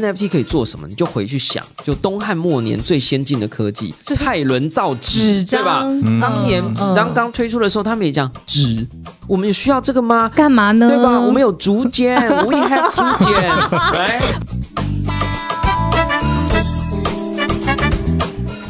NFT 可以做什么？你就回去想，就东汉末年最先进的科技，蔡伦造纸，对吧？张，当年嗯纸张刚推出的时候，他们也讲纸，我们有需要这个吗？干嘛呢？对吧？我们有竹简，We have 竹简，来。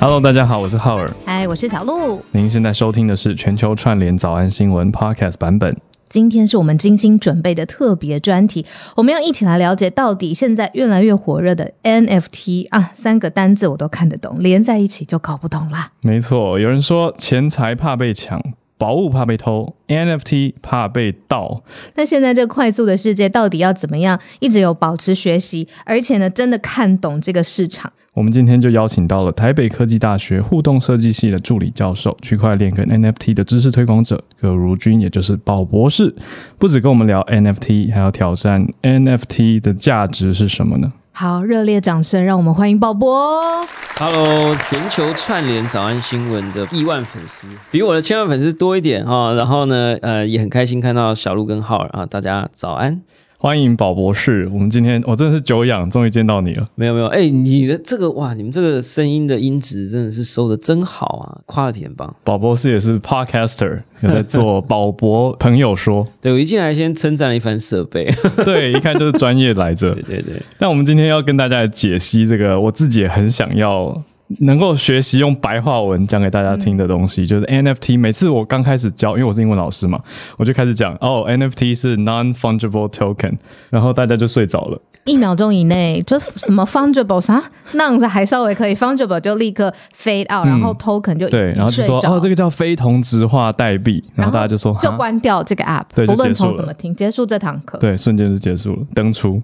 Hello，大家好，我是浩尔。哎，我是小鹿。您现在收听的是全球串联早安新闻 Podcast 版本。今天是我们精心准备的特别专题，我们要一起来了解到底现在越来越火热的 NFT 啊，三个单字我都看得懂，连在一起就搞不懂啦。没错，有人说钱财怕被抢，宝物怕被偷，NFT 怕被盗。那现在这快速的世界，到底要怎么样一直有保持学习，而且呢，真的看懂这个市场？我们今天就邀请到了台北科技大学互动设计系的助理教授、区块链跟 NFT 的知识推广者葛如君，也就是宝博士，不止跟我们聊 NFT，还要挑战 NFT 的价值是什么呢？好，热烈掌声，让我们欢迎宝博。Hello，全球串联早安新闻的亿万粉丝，比我的千万粉丝多一点哈、然后呢，呃，也很开心看到小鹿跟浩尔啊，大家早安。欢迎宝博士，我们今天我真的是久仰，终于见到你了。没有没有，哎，你的这个哇，你们这个声音的音质真的是收的真好啊，quality 很棒。宝博士也是 Podcaster，有在做宝博朋友说，对我一进来先称赞了一番设备，对，一看就是专业来着 对。对对，那我们今天要跟大家解析这个，我自己也很想要能够学习用白话文讲给大家听的东西，就是 NFT。每次我刚开始教，因为我是英文老师嘛，我就开始讲哦，NFT 是 non-fungible token，然后大家就睡着了。一秒钟以内，就什么 fungible 啥，那样子还稍微可以，fungible 就立刻 fade out，、然后 token 就嗯对，然后就说哦，这个叫非同质化代币，然后大家就说就关掉这个 app，对不论从什么听，结束这堂课。对，瞬间就结束了，登出。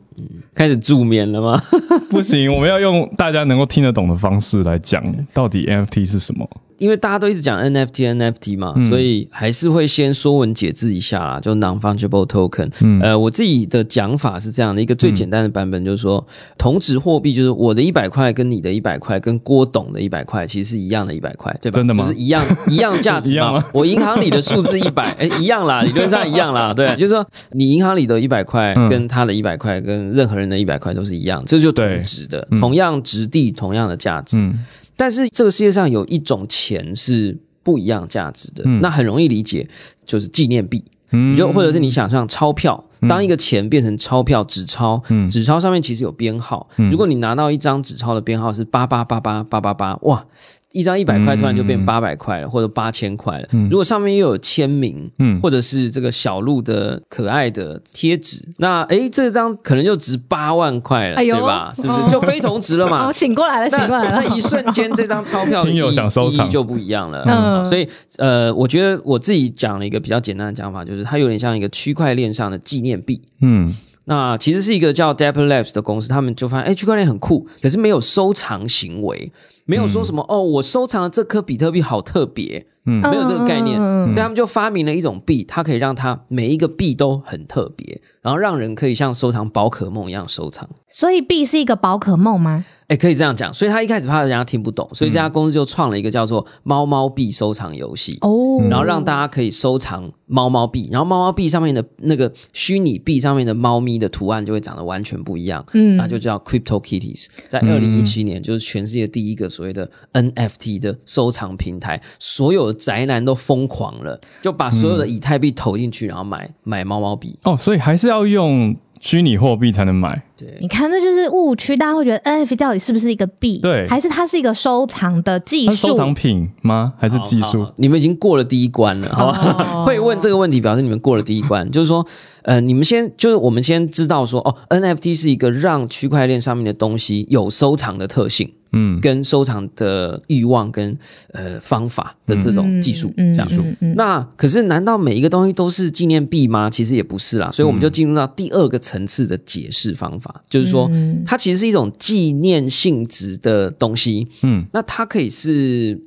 开始助眠了吗？不行，我们要用大家能够听得懂的方式来讲，到底 NFT 是什么。因为大家都一直讲 NFT NFT 嘛，嗯。所以还是会先说文解字一下啦，就 non-fungible token。嗯。呃，我自己的讲法是这样的，一个最简单的版本就是说，同质货币就是我的一百块跟你的一百块跟郭董的一百块其实是一样的一百块，对吧？真的吗？就是一样一样价值嘛。我银行里的数字一百，哎，一样啦，理论上一样啦，对，就是说你银行里的一百块嗯。跟他的一百块跟任何人的一百块都是一样，这就同对。值的，嗯。同样质地，同样的价值。嗯但是这个世界上有一种钱是不一样价值的，嗯那很容易理解，就是纪念币。嗯你就或者是你想象钞票，当一个钱变成钞票纸钞，嗯纸钞上面其实有编号。嗯如果你拿到一张纸钞的编号是八八八八八八八，哇！一张一百块突然就变嗯八百块了，或者八千块了。嗯如果上面又有签名，嗯或者是这个小鹿的可爱的贴纸，那诶，这张可能就值八万块了，哎对吧？是不哦是就非同值了嘛？哦，醒过来了，醒那过来了。那一瞬间，这张钞票 意义就不一样了。嗯所以呃，我觉得我自己讲了一个比较简单的讲法，就是它有点像一个区块链上的纪念币。嗯那其实是一个叫 Dapper Labs 的公司，他们就发现，哎，区块链很酷，可是没有收藏行为，没有说什么、哦，我收藏了这颗比特币好特别，嗯没有这个概念，嗯所以他们就发明了一种币，它可以让它每一个币都很特别，然后让人可以像收藏宝可梦一样收藏。所以币是一个宝可梦吗？哎，可以这样讲，所以他一开始怕人家听不懂，所以这家公司就创了一个叫做“猫猫币”收藏游戏。哦，然后让大家可以收藏猫猫币，然后猫猫币上面的那个虚拟币上面的猫咪的图案就会长得完全不一样，嗯那就叫 Crypto Kitties。在二零一七年，就是全世界第一个所谓的 NFT 的收藏平台，所有的宅男都疯狂了，就把所有的以太币投进去，然后买买猫猫币。哦，所以还是要用虚拟货币才能买。对，你看，这就是误区，大家会觉得 NFT 到底是不是一个币？对还是它是一个收藏的技术？收藏品吗？还是技术？你们已经过了第一关了，好吧？哦 会问这个问题，表示你们过了第一关。就是说，呃，你们先，就是我们先知道说，哦，NFT 是一个让区块链上面的东西有收藏的特性，嗯跟收藏的欲望跟呃方法的这种技术，嗯这样。嗯嗯那可是，难道每一个东西都是纪念币吗？其实也不是啦，所以我们就进入到第二个层次的解释方法，就是说，嗯它其实是一种纪念性质的东西。嗯那它可以是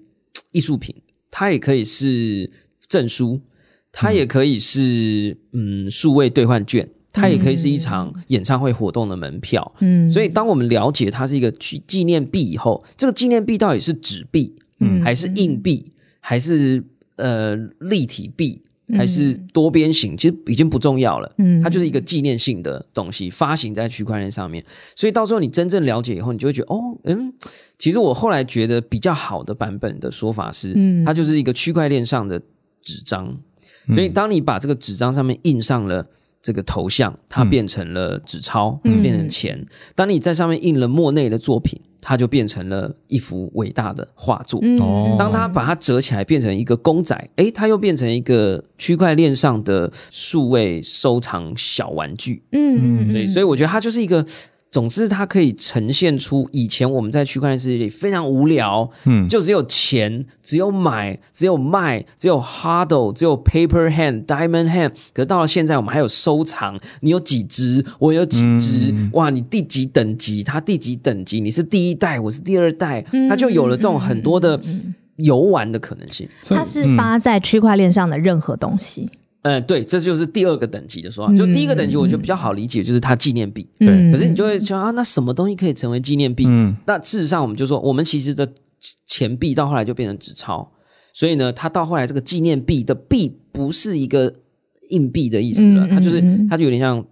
艺术品，它也可以是证书，它也可以是嗯数位兑换券，它也可以是一场演唱会活动的门票。嗯所以，当我们了解它是一个纪纪念币以后，这个纪念币到底是纸币，嗯还是硬币，还是呃立体币？还是多边形，其实已经不重要了。嗯它就是一个纪念性的东西，发行在区块链上面。所以到时候你真正了解以后，你就会觉得，哦，嗯，其实我后来觉得比较好的版本的说法是，嗯它就是一个区块链上的纸张。所以当你把这个纸张上面印上了。这个头像，它变成了纸钞，嗯变成钱。当你在上面印了莫内的作品，它就变成了一幅伟大的画作。当它把它折起来变成一个公仔，诶，它又变成一个区块链上的数位收藏小玩具。嗯嗯对，所以我觉得它就是一个，总之它可以呈现出以前我们在区块链世界里非常无聊，嗯，就只有钱，只有买，只有卖，只有 hodl，只有 paper hand、diamond hand。可是到了现在，我们还有收藏，你有几只，我有几只，哇，你第几等级，它第几等级，你是第一代，我是第二代，它就有了这种很多的游玩的可能性。它是发在区块链上的任何东西。嗯，对，这就是第二个等级的说法。就第一个等级，我觉得比较好理解，就是它纪念币。对嗯可是你就会想啊，那什么东西可以成为纪念币？嗯那事实上，我们就说，我们其实的钱币到后来就变成纸钞，所以呢，它到后来这个纪念币的币不是一个硬币的意思了，嗯它就是它就有点像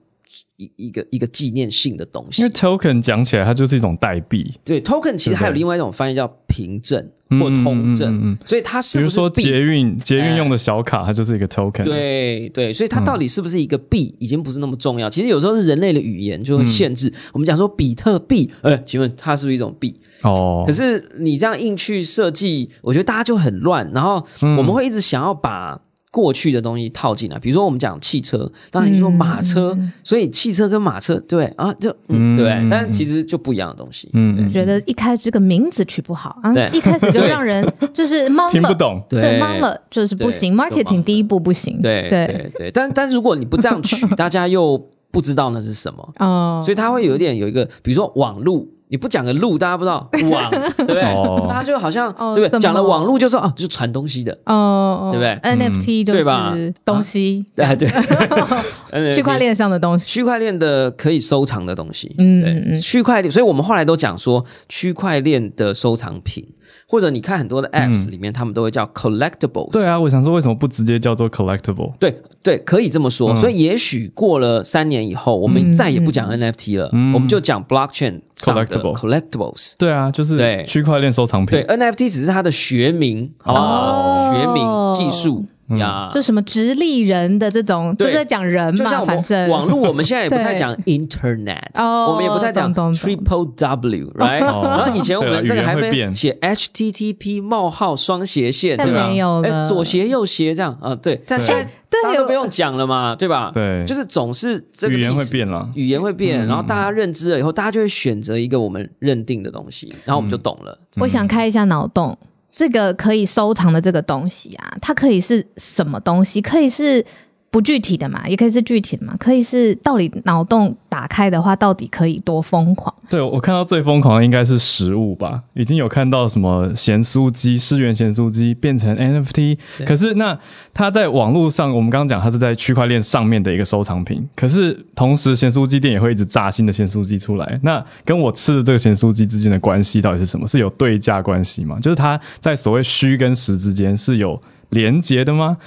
一一个一个纪念性的东西因为。token 讲起来，它就是一种代币，对，token 其实还有另外一种翻译叫凭证嗯或通证，嗯嗯嗯嗯所以它是比如说？捷运捷运用的小卡，它就是一个 token。，对对，所以它到底是不是一个嗯币，已经不是那么重要。其实有时候是人类的语言就会限制。我们讲说比特币，呃，请问它是不是一种币？哦，可是你这样硬去设计，我觉得大家就很乱。然后嗯我们会一直想要把过去的东西套进来，比如说我们讲汽车，当然你说马车，所以汽车跟马车对啊，就嗯嗯。对，嗯但是其实就不一样的东西。嗯，觉得一开始这个名字取不好啊对，一开始就让人 就是懵了，听不懂。对，对。懵了就是不行，marketing 第一步不行，对对，对对，但但是如果你不这样取，大家又不知道那是什么，哦，所以它会有一点有一个，比如说网路，你不讲个路，大家不知道 网，对不对？哦。大家就好像哦对不对？讲了网路就说哦，就是传东西的，哦，对不对？NFT 就对吧？是东西，对对。区块链上的东西，区块链的可以收藏的东西，嗯嗯，嗯。区块链，所以我们后来都讲说区块链的收藏品，或者你看很多的 apps 里面，他们都会叫 collectibles，对啊，我想说，为什么不直接叫做 collectible？对对，可以这么说。嗯所以也许过了三年以后，我们再也不讲 NFT 了，嗯我们就讲 blockchain 上的 Collectible collectibles。对啊，就是对区块链收藏品。对，NFT 只是它的学名，好不好？哦学名技术嗯呀。就什么直立人的这种，都对在讲人嘛，反正网络，我们现在也不太对讲 Internet，哦我们也不太讲 Triple W，right？哦 然后以前我们这个还会写 HTTP 冒号双斜线，对吧？没有了哎，左斜右斜这样啊，对。但对现在大家都不用讲了嘛，对吧？对就是总是这个语言会变了。语言会变，嗯然后大家认知了以后，大家就会选择一个我们认定的东西，然后我们就懂了。我想开一下脑洞，这个可以收藏的这个东西啊，它可以是什么东西？可以是不具体的嘛，也可以是具体的嘛，可以是到底脑洞打开的话，到底可以多疯狂？对我看到最疯狂的应该是食物吧，已经有看到什么咸酥鸡、世元咸酥鸡变成 NFT，可是那它在网络上，我们刚刚讲它是在区块链上面的一个收藏品，可是同时咸酥鸡店也会一直炸新的咸酥鸡出来，那跟我吃的这个咸酥鸡之间的关系到底是什么？是有对价关系吗？就是它在所谓虚跟实之间是有连接的吗？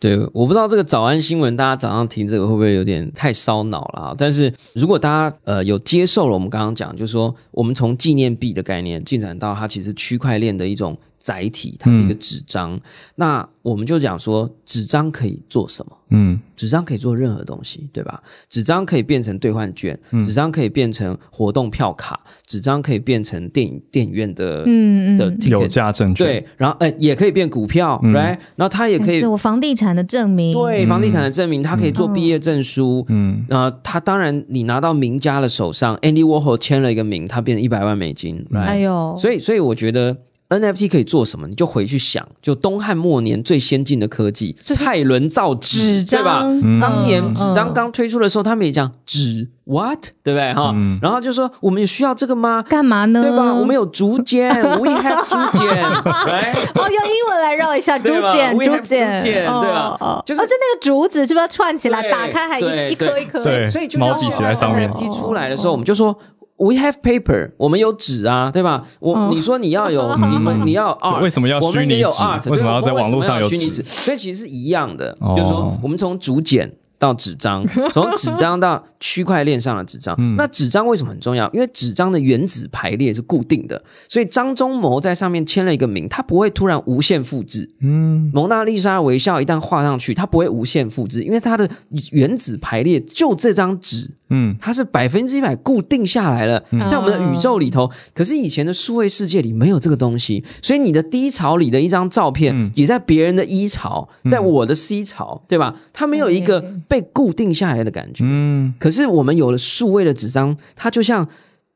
对，我不知道这个早安新闻，大家早上听这个会不会有点太烧脑了啊？但是如果大家呃有接受了我们刚刚讲，就是说我们从纪念币的概念进展到它其实区块链的一种载体，它是一个纸张。那我们就讲说，纸张可以做什么？嗯。纸张可以做任何东西，对吧？纸张可以变成兑换券，纸张可以变成活动票卡，纸张可以变成电影电影院的、的嗯。嗯，ticket, 有价证券，对，然后呃也可以变股票、嗯。r i g h t 然后它也可以是我房地产的证明，对房地产的证明，它可以做毕业证书。嗯。呃，它当然你拿到名家的手上，Andy Warhol 签了一个名，它变成一百万美金，right？、哎呦，所以，所以我觉得 NFT 可以做什么？你就回去想，就东汉末年最先进的科技，蔡伦造纸，对吧？嗯当年纸张嗯刚推出的时候，他们也讲纸 what，对不对哈？嗯然后就说我们有需要这个吗？干嘛呢？对吧？我们有竹简，we have 竹简？哦，用英文来绕一下竹简，竹简，哦对吧哦，就是哦，就那个竹子是不是要串起来，打开还一一颗一颗？对所以就像毛笔写在上面 NFT 出来的时候，我们就说 We have paper，我们有纸啊，对吧？我、哦你说你要有，你们你要有 art，为什么要我们也有虚拟纸 art？为什么要在网络上有虚拟纸纸？所以其实是一样的，哦就是说我们从竹简。到纸张，从纸张到区块链上的纸张，嗯那纸张为什么很重要？因为纸张的原子排列是固定的，所以张忠谋在上面签了一个名，他不会突然无限复制。嗯，蒙娜丽莎的微笑一旦画上去，它不会无限复制，因为它的原子排列就这张纸，嗯，它是百分之一百固定下来了，在我们的宇宙里头。可是以前的数位世界里没有这个东西，所以你的低潮里的一张照片，嗯也在别人的 E 槽，在我的 C 槽，对吧？它没有一个被固定下来的感觉。嗯，可是我们有了数位的纸张，它就像。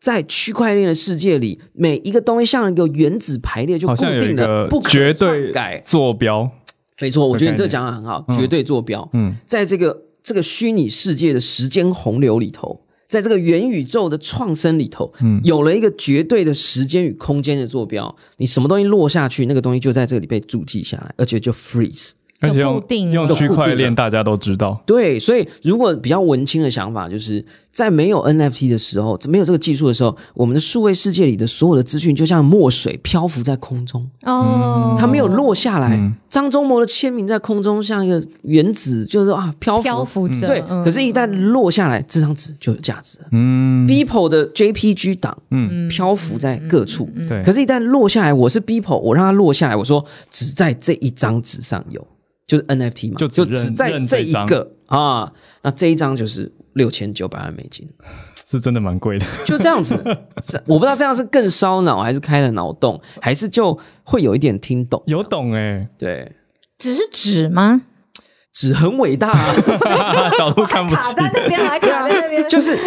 在区块链的世界里，每一个东西像一个原子排列就固定的，不可绝对改。坐标，没错，我觉得你这个讲的很好，嗯绝对坐标。嗯在这个这个虚拟世界的时间洪流里头，在这个元宇宙的创生里头，嗯有了一个绝对的时间与空间的坐标，你什么东西落下去，那个东西就在这里被注记下来，而且就 freeze。而且用就固定用了区块链，大家都知道，对，所以如果比较文青的想法，就是在没有 NFT 的时候，没有这个技术的时候，我们的数位世界里的所有的资讯就像墨水漂浮在空中，哦，它没有落下来。嗯。张忠谋的签名在空中像一个原子，就是啊漂浮。漂浮着，对，嗯。可是，一旦落下来，这张纸就有价值了。嗯，People 的 JPG 档嗯，漂浮在各处，对，可是，一旦落下来，我是 People，我让它落下来，我说只在这一张纸上有，就是 NFT 嘛，就只就只在这一个啊，那这一张就是六千九百万美金，是真的蛮贵的，就这样子。我不知道这样是更烧脑，还是开了脑洞，还是就会有一点听懂。有懂哎，对，只是纸吗？纸很伟大、啊，小鹿看不起。卡，在那边，还卡在那边，就是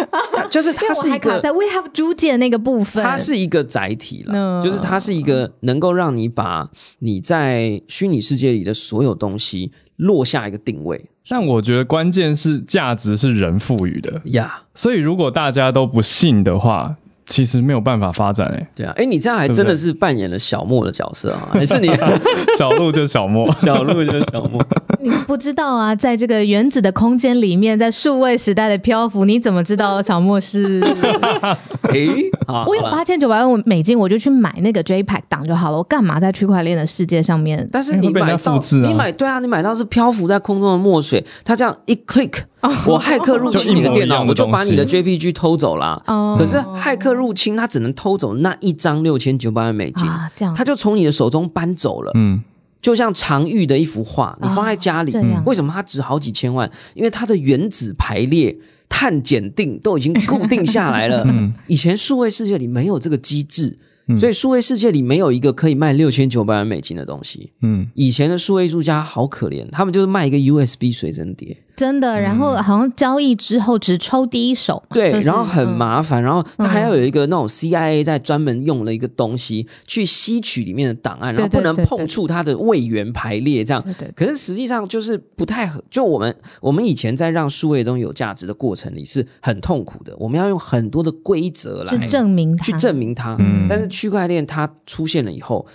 就是它是一个我还卡在 We have 租借那个部分，它是一个载体了，嗯就是它是一个能够让你把你在虚拟世界里的所有东西落下一个定位。但我觉得关键是价值是人赋予的，呀。所以如果大家都不信的话，其实没有办法发展哎。对啊，哎，你这样还真的是扮演了小莫的角色啊？还是你 小鹿就是小莫，小鹿就是小莫？你不知道啊，在这个原子的空间里面，在数位时代的漂浮，你怎么知道小莫是？哎，啊，我有八千九百万美金，我就去买那个 JPEG 档就好了。我干嘛在区块链的世界上面？但是你买到复制啊你买对啊，你买到是漂浮在空中的墨水，它这样一 click，我骇客入侵你的电脑，就一一我就把你的 JPG 偷走了。哦可是骇客入侵，他只能偷走那一张六千九百万美金，啊，这样他就从你的手中搬走了。嗯，就像常玉的一幅画，你放在家里，为什么它值好几千万？因为它的原子排列、碳检定都已经固定下来了。嗯以前数位世界里没有这个机制，嗯所以数位世界里没有一个可以卖六千九百万美金的东西。嗯，以前的数位艺术家好可怜，他们就是卖一个 USB 随身碟，真的。然后好像交易之后只抽第一手嘛，对，就是然后很嗯。麻烦，然后它还要有一个那种 CIA 在专门用了一个东西去吸取里面的档案，然后不能碰触它的位元排列，这样。对对可是实际上就是不太合，就我们我们以前在让数位东西有价值的过程里是很痛苦的，我们要用很多的规则来去证明它，去证明它。嗯。但是区块链它出现了以后，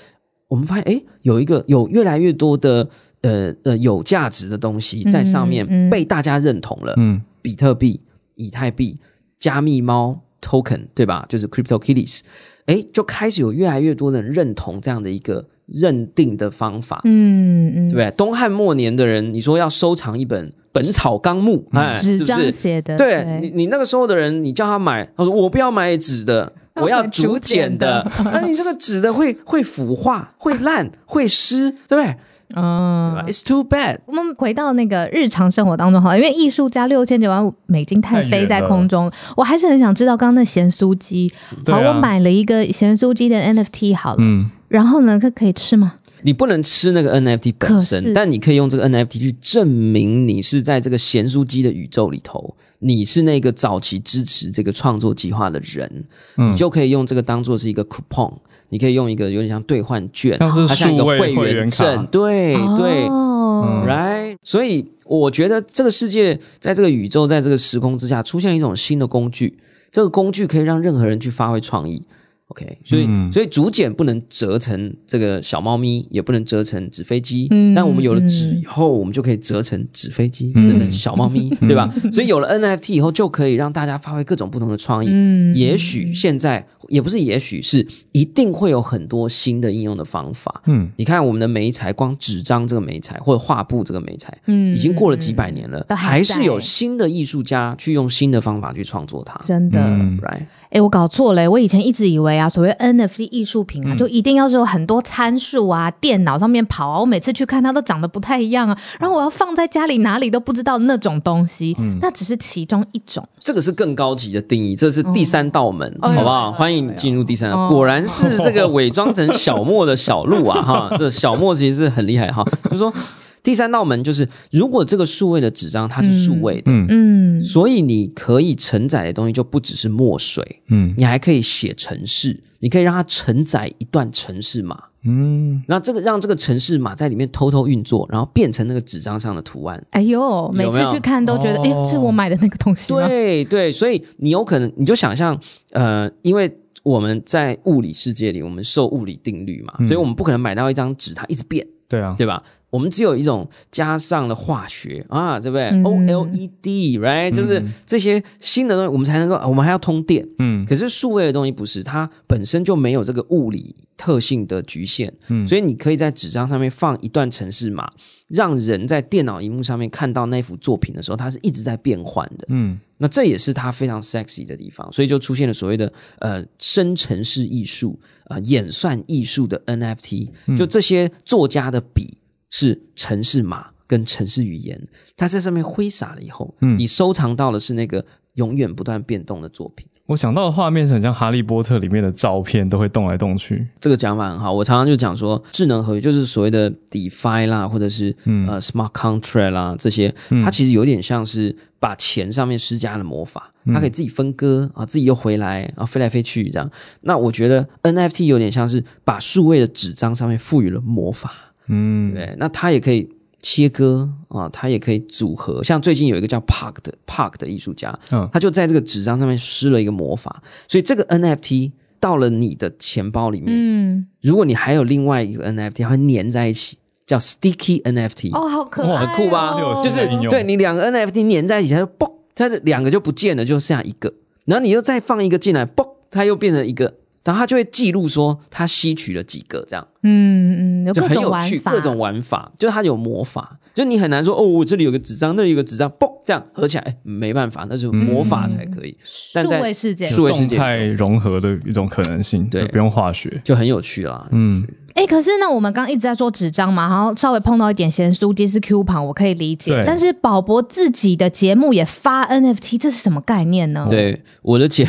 我们发现哎，有一个有越来越多的呃呃有价值的东西在上面被大家认同了。嗯，比特币、以太币、加密猫 token，对吧？就是 Crypto Kitties，哎，就开始有越来越多的人认同这样的一个认定的方法，嗯嗯，对不对？东汉末年的人，你说要收藏一本《本草纲目》，哎，是纸张不是？写的，对你，你那个时候的人，你叫他买，他说我不要买纸的，我要 竹简的。那你这个纸的会会腐化、会烂、会湿，对不对？嗯。It's too bad。我们回到那个日常生活当中好了，因为艺术家六千九万美金太飞在空中，我还是很想知道刚刚那咸酥鸡。好，我买了一个咸酥鸡的 NFT 好了，嗯，然后呢，它可以吃吗？你不能吃那个 NFT 本身，但你可以用这个 NFT 去证明你是在这个咸酥鸡的宇宙里头，你是那个早期支持这个创作计划的人，嗯你就可以用这个当做是一个 coupon，你可以用一个有点像兑换券，像是它像一个会会员证卡，对对。哦，Right，所以我觉得这个世界在这个宇宙，在这个时空之下，出现一种新的工具。这个工具可以让任何人去发挥创意。OK，所以、嗯所以竹简不能折成这个小猫咪，也不能折成纸飞机。嗯但我们有了纸嗯以后，我们就可以折成纸飞机，嗯折成小猫咪，对吧？所以有了 NFT 以后，就可以让大家发挥各种不同的创意。嗯也许现在也不是，也许是一定会有很多新的应用的方法。嗯你看我们的媒材，光纸张这个媒材或者画布这个媒材，嗯已经过了几百年了，都还还是有新的艺术家去用新的方法去创作它。真的。嗯 Right？哎、我搞错了、我以前一直以为啊，所谓 NFT 艺术品嗯啊，就一定要是有很多参数啊，电脑上面跑啊。我每次去看它都长得不太一样啊，然后我要放在家里哪里都不知道那种东西，嗯那只是其中一种。这个是更高级的定义，这是第三道门，哦好不好？哎欢迎进入第三道。哦果然是这个伪装成小莫的小鹿啊，哈，这小莫其实是很厉害哈。就是说，第三道门就是，如果这个数位的纸张它是数位的，嗯嗯，所以你可以承载的东西就不只是墨水，嗯。你还可以写程式，你可以让它承载一段程式码，嗯，然后这个让这个程式码在里面偷偷运作，然后变成那个纸张上的图案。哎呦，每次去看都觉得，哎、哦是我买的那个东西吗？对对，所以你有可能你就想象，呃，因为我们在物理世界里，我们受物理定律嘛，所以我们不可能买到一张纸它一直变，对啊，对吧？我们只有一种加上了化学啊，对不对、嗯。O L E D，right，、就是这些新的东西，我们才能够，我们还要通电。嗯。可是数位的东西不是，它本身就没有这个物理特性的局限，嗯。所以你可以在纸张上面放一段程式码，让人在电脑荧幕上面看到那幅作品的时候，它是一直在变换的。嗯。那这也是它非常 sexy 的地方，所以就出现了所谓的呃生成式艺术、呃演算艺术的 NFT，就这些作家的笔是城市码跟城市语言，它在上面挥洒了以后，嗯你收藏到的是那个永远不断变动的作品。我想到的画面是很像《哈利波特》里面的照片，都会动来动去。这个讲法很好，我常常就讲说，智能合约就是所谓的 DeFi 啦，或者是、嗯呃 Smart Contract 啦，这些，它其实有点像是把钱上面施加了魔法，它可以自己分割啊，自己又回来啊，飞来飞去这样。那我觉得 NFT 有点像是把数位的纸张上面赋予了魔法，嗯，对，那它也可以切割啊，它也可以组合。像最近有一个叫 Park 的 Park 的艺术家，嗯他就在这个纸张上面施了一个魔法，所以这个 NFT 到了你的钱包里面，嗯，如果你还有另外一个 NFT，它会粘在一起，叫 Sticky NFT，、哦，好可爱、哦，很酷吧？就是对你两个 NFT 粘在一起，它就嘣，它的两个就不见了，就剩下一个，然后你又再放一个进来，嘣，它又变成一个。然后他就会记录说他吸取了几个，这样嗯嗯，有就各很有趣，种玩法，各种玩法，就是它有魔法，就你很难说哦，我这里有个纸张，那里有个纸张，嘣，这样合起来，哎没办法，那是魔法才可以，但数在位世界。数位世界动态融合的一种可能性，对不用化学。就很有趣啦。嗯，哎、可是呢，我们刚刚一直在说纸张嘛，然后稍微碰到一点咸酥鸡是 Q 盘，我可以理解对。但是宝博自己的节目也发 NFT，这是什么概念呢？，对，我的节，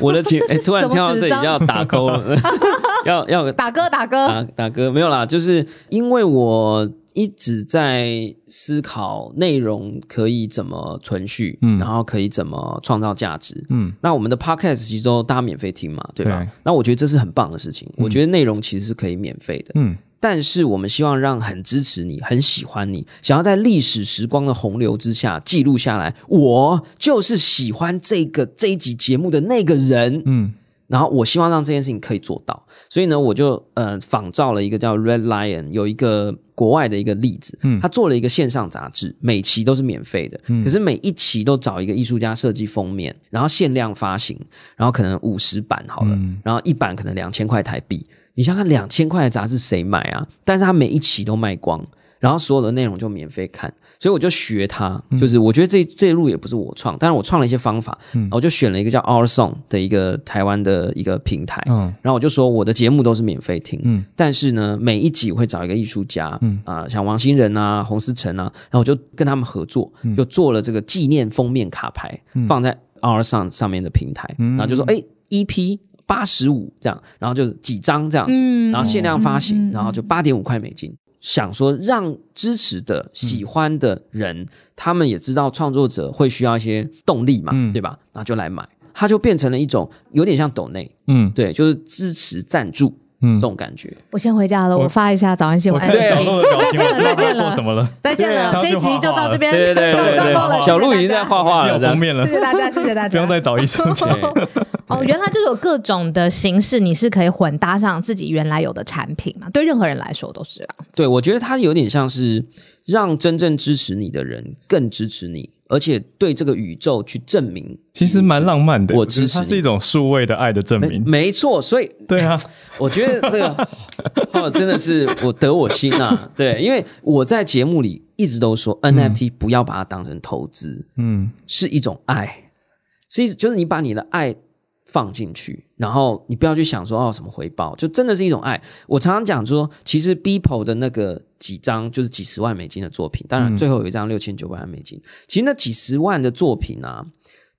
我的情，哎，突然跳到这里要打勾了，要要打歌打歌，打打歌没有啦，就是因为我一直在思考内容可以怎么存续，嗯。然后可以怎么创造价值。嗯，那我们的 podcast 其实都大家免费听嘛，对吧？对。那我觉得这是很棒的事情，我觉得内容其实是可以免费的。嗯但是我们希望让很支持你、很喜欢你、想要在历史时光的洪流之下记录下来，我就是喜欢这个这一集节目的那个人。嗯。然后我希望让这件事情可以做到，所以呢，我就呃仿照了一个叫 Red Lion 有一个国外的一个例子，嗯。他做了一个线上杂志，每期都是免费的，可是每一期都找一个艺术家设计封面，然后限量发行，然后可能五十版好了，嗯。然后一版可能两千块台币，你想想看两千块的杂志谁买啊？但是他每一期都卖光，然后所有的内容就免费看，所以我就学他，就是我觉得这这一路也不是我创，但是我创了一些方法，我就选了一个叫 Our Song 的一个台湾的一个平台，嗯。然后我就说我的节目都是免费听，嗯。但是呢，每一集我会找一个艺术家，嗯啊、像王新仁啊、洪思成啊，然后我就跟他们合作，就做了这个纪念封面卡牌，放在 Our Song 上面的平台，然后就说哎，EP 八十五这样，然后就是几张这样子，嗯。然后限量发行，然后就八点五块美金。想说让支持的、喜欢的人，他们也知道创作者会需要一些动力嘛，嗯。对吧？然后就来买，它就变成了一种有点像抖内，嗯。对，就是支持赞助嗯这种感觉。我先回家了，我发一下早安新闻。我看对小鹿的表情，我知道他在再见了做什么了。再见了，这一集就到这边，对对对小鹿已经在画画了，封面了谢，谢大家，谢谢大家，不用再找艺术家。对哦，原来就是有各种的形式，你是可以混搭上自己原来有的产品嘛？对任何人来说都是啊。对，我觉得它有点像是让真正支持你的人更支持你，而且对这个宇宙去证明。其实蛮浪漫的，我支持它是一种数位的爱的证没明。没错，所以对啊，我觉得这个哦，真的是我得我心啊！对，因为我在节目里一直都说，NFT 不要把它当成投资，嗯是一种爱，是一就是你把你的爱放进去，然后你不要去想说哦什么回报，就真的是一种爱。我常常讲说，其实 Beeple 的那个几张就是几十万美金的作品，当然嗯最后有一张六千九百万美金，其实那几十万的作品啊，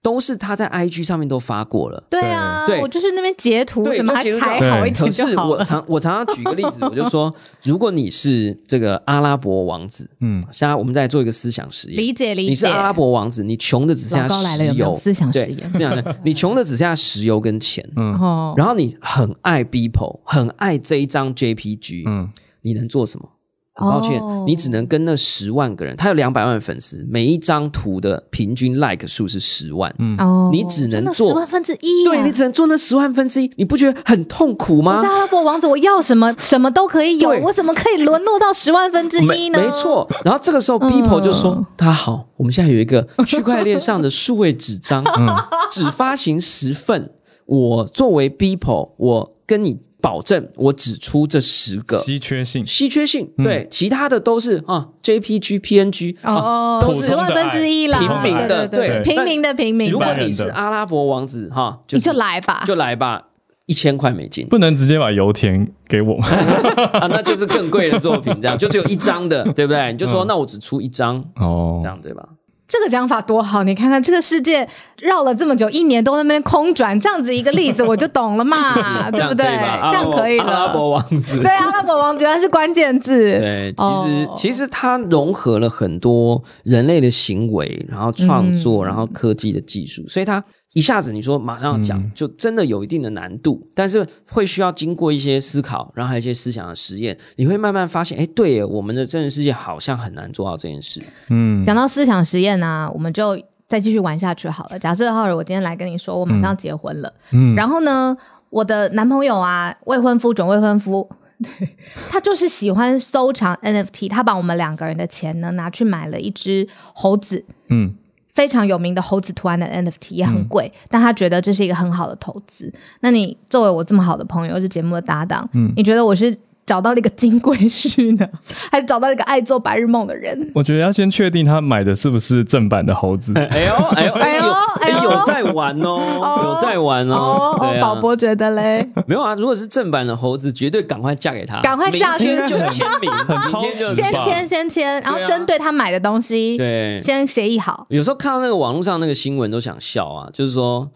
都是他在 IG 上面都发过了。对啊，对。我就是那边截图对什么还就截图裁对好一点可是就好了。我常 我常常举个例子，我就说，如果你是这个阿拉伯王子，嗯，现在我们再做一个思想实验，理解理解。你是阿拉伯王子，你穷的只剩下石有有油，思想实对，验？这样的，你穷的只剩下石油跟钱，嗯。哦，然后你很爱 people，很爱这一张 JPG，、嗯。你能做什么？很抱歉，哦你只能跟那十万个人，他有两百万粉丝，每一张图的平均 like 数是十万，嗯哦，你只能做十万分之一啊，对你只能做那十万分之一，你不觉得很痛苦吗我是？阿拉伯王子，我要什么什么都可以有，我怎么可以沦落到十万分之一呢？没错，然后这个时候 people 就说：“大家好，我们现在有一个区块链上的数位纸张，嗯只发行十份。我作为 people，我跟你保证，我只出这十个。”稀缺性，稀缺性嗯对，其他的都是啊 JPG、PNG 啊。哦，普通的十万分之一啦，平民的对对对平民的平民，如果你是阿拉伯王子哈，就你就来吧，就来吧，一千块美金不能直接把油田给我。啊，那就是更贵的作品，这样就只有一张的，对不对？你就说嗯那我只出一张，哦这，样对吧？这个讲法多好！你看看这个世界绕了这么久，一年都在那边空转，这样子一个例子我就懂了嘛，这 对不对？这样可以阿拉伯。王子，对，阿拉伯王子它是关键字。对，其实、哦其实它融合了很多人类的行为，然后创作，嗯然后科技的技术，所以它一下子你说马上要讲，嗯就真的有一定的难度，但是会需要经过一些思考，然后还有一些思想的实验，你会慢慢发现，哎，对耶，我们的真实世界好像很难做到这件事。嗯，讲到思想实验呢、我们就再继续玩下去好了。假设浩尔，我今天来跟你说，我马上要结婚了，嗯然后呢，我的男朋友啊，未婚夫、准未婚夫。对 他就是喜欢收藏 NFT，他把我们两个人的钱呢拿去买了一只猴子，嗯非常有名的猴子图案的 NFT，也很贵，但他觉得这是一个很好的投资。那你作为我这么好的朋友，是节目的搭档，嗯你觉得我是找到了一个金龟婿呢，还是找到了一个爱做白日梦的人？我觉得要先确定他买的是不是正版的猴子。哎呦，哎呦，哎呦有哎呦有在玩哦，有在玩哦，对啊，宝博觉得嘞，没有啊，如果是正版的猴子，绝对赶快嫁给他，赶快嫁出去明天就签名，很明天就超值吧先签先签，然后针对他买的东西，对。先协议好。有时候看到那个网络上那个新闻都想笑啊，就是说，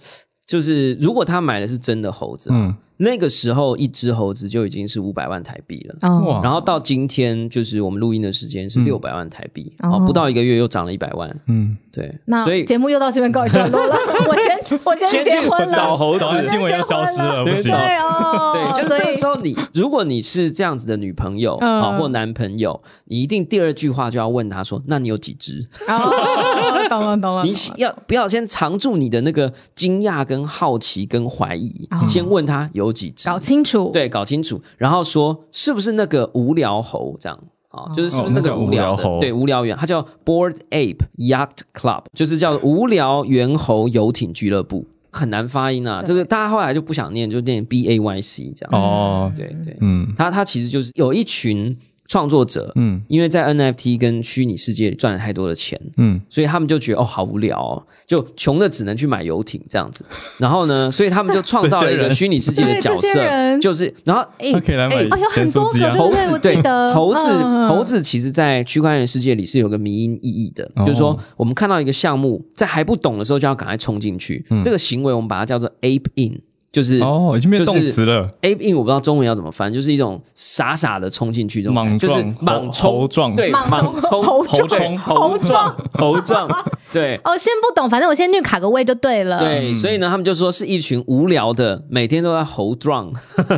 就是如果他买的是真的猴子、啊，嗯，那个时候一只猴子就已经是五百万台币了。哦，然后到今天，就是我们录音的时间是嗯。六百万台币，哦。哦，不到一个月又涨了一百万，嗯，对，那所以节目又到这边告一段落了，我先我先结婚了。找猴子。新闻要消失了，不行。对哦，对，就是这个时候候你，如果你是这样子的女朋友嗯。啊、或男朋友，你一定第二句话就要问他说：“那你有几只？哦，懂了懂了，你要不要先藏住你的那个惊讶、跟好奇、跟怀疑？哦先问他有几只，搞清楚。对，搞清楚，然后说是不是那个无聊猴这样。啊，就是是不是那个无聊的？无聊猴对，无聊猿，它叫 Board Ape Yacht Club，就是叫无聊猿猴游艇俱乐部，很难发音啊。对这个大家后来就不想念，就念 B A Y C 这样。哦，对对，嗯它它其实就是有一群创作者，嗯。因为在 NFT 跟虚拟世界里赚了太多的钱，嗯，所以他们就觉得哦好无聊哦，就穷的只能去买游艇这样子。然后呢，所以他们就创造了一个虚拟世界的角色，就是然后哎他 可以来买哎哦，有很多个，猴子对猴子嗯。猴子，其实，在区块链世界里是有个迷因意义的，哦。就是说我们看到一个项目，在还不懂的时候就要赶快冲进去，嗯。这个行为我们把它叫做 ape in。就是哦，已经变就是动词了，ape in，我不知道中文要怎么翻，就是一种傻傻的冲进去这种就是莽冲撞对，莽莽冲猴撞对猴撞猴撞，对。哦，先不懂，反正我先去卡个位就对了。对，所以呢，他们就说是一群无聊的，每天都在猴撞，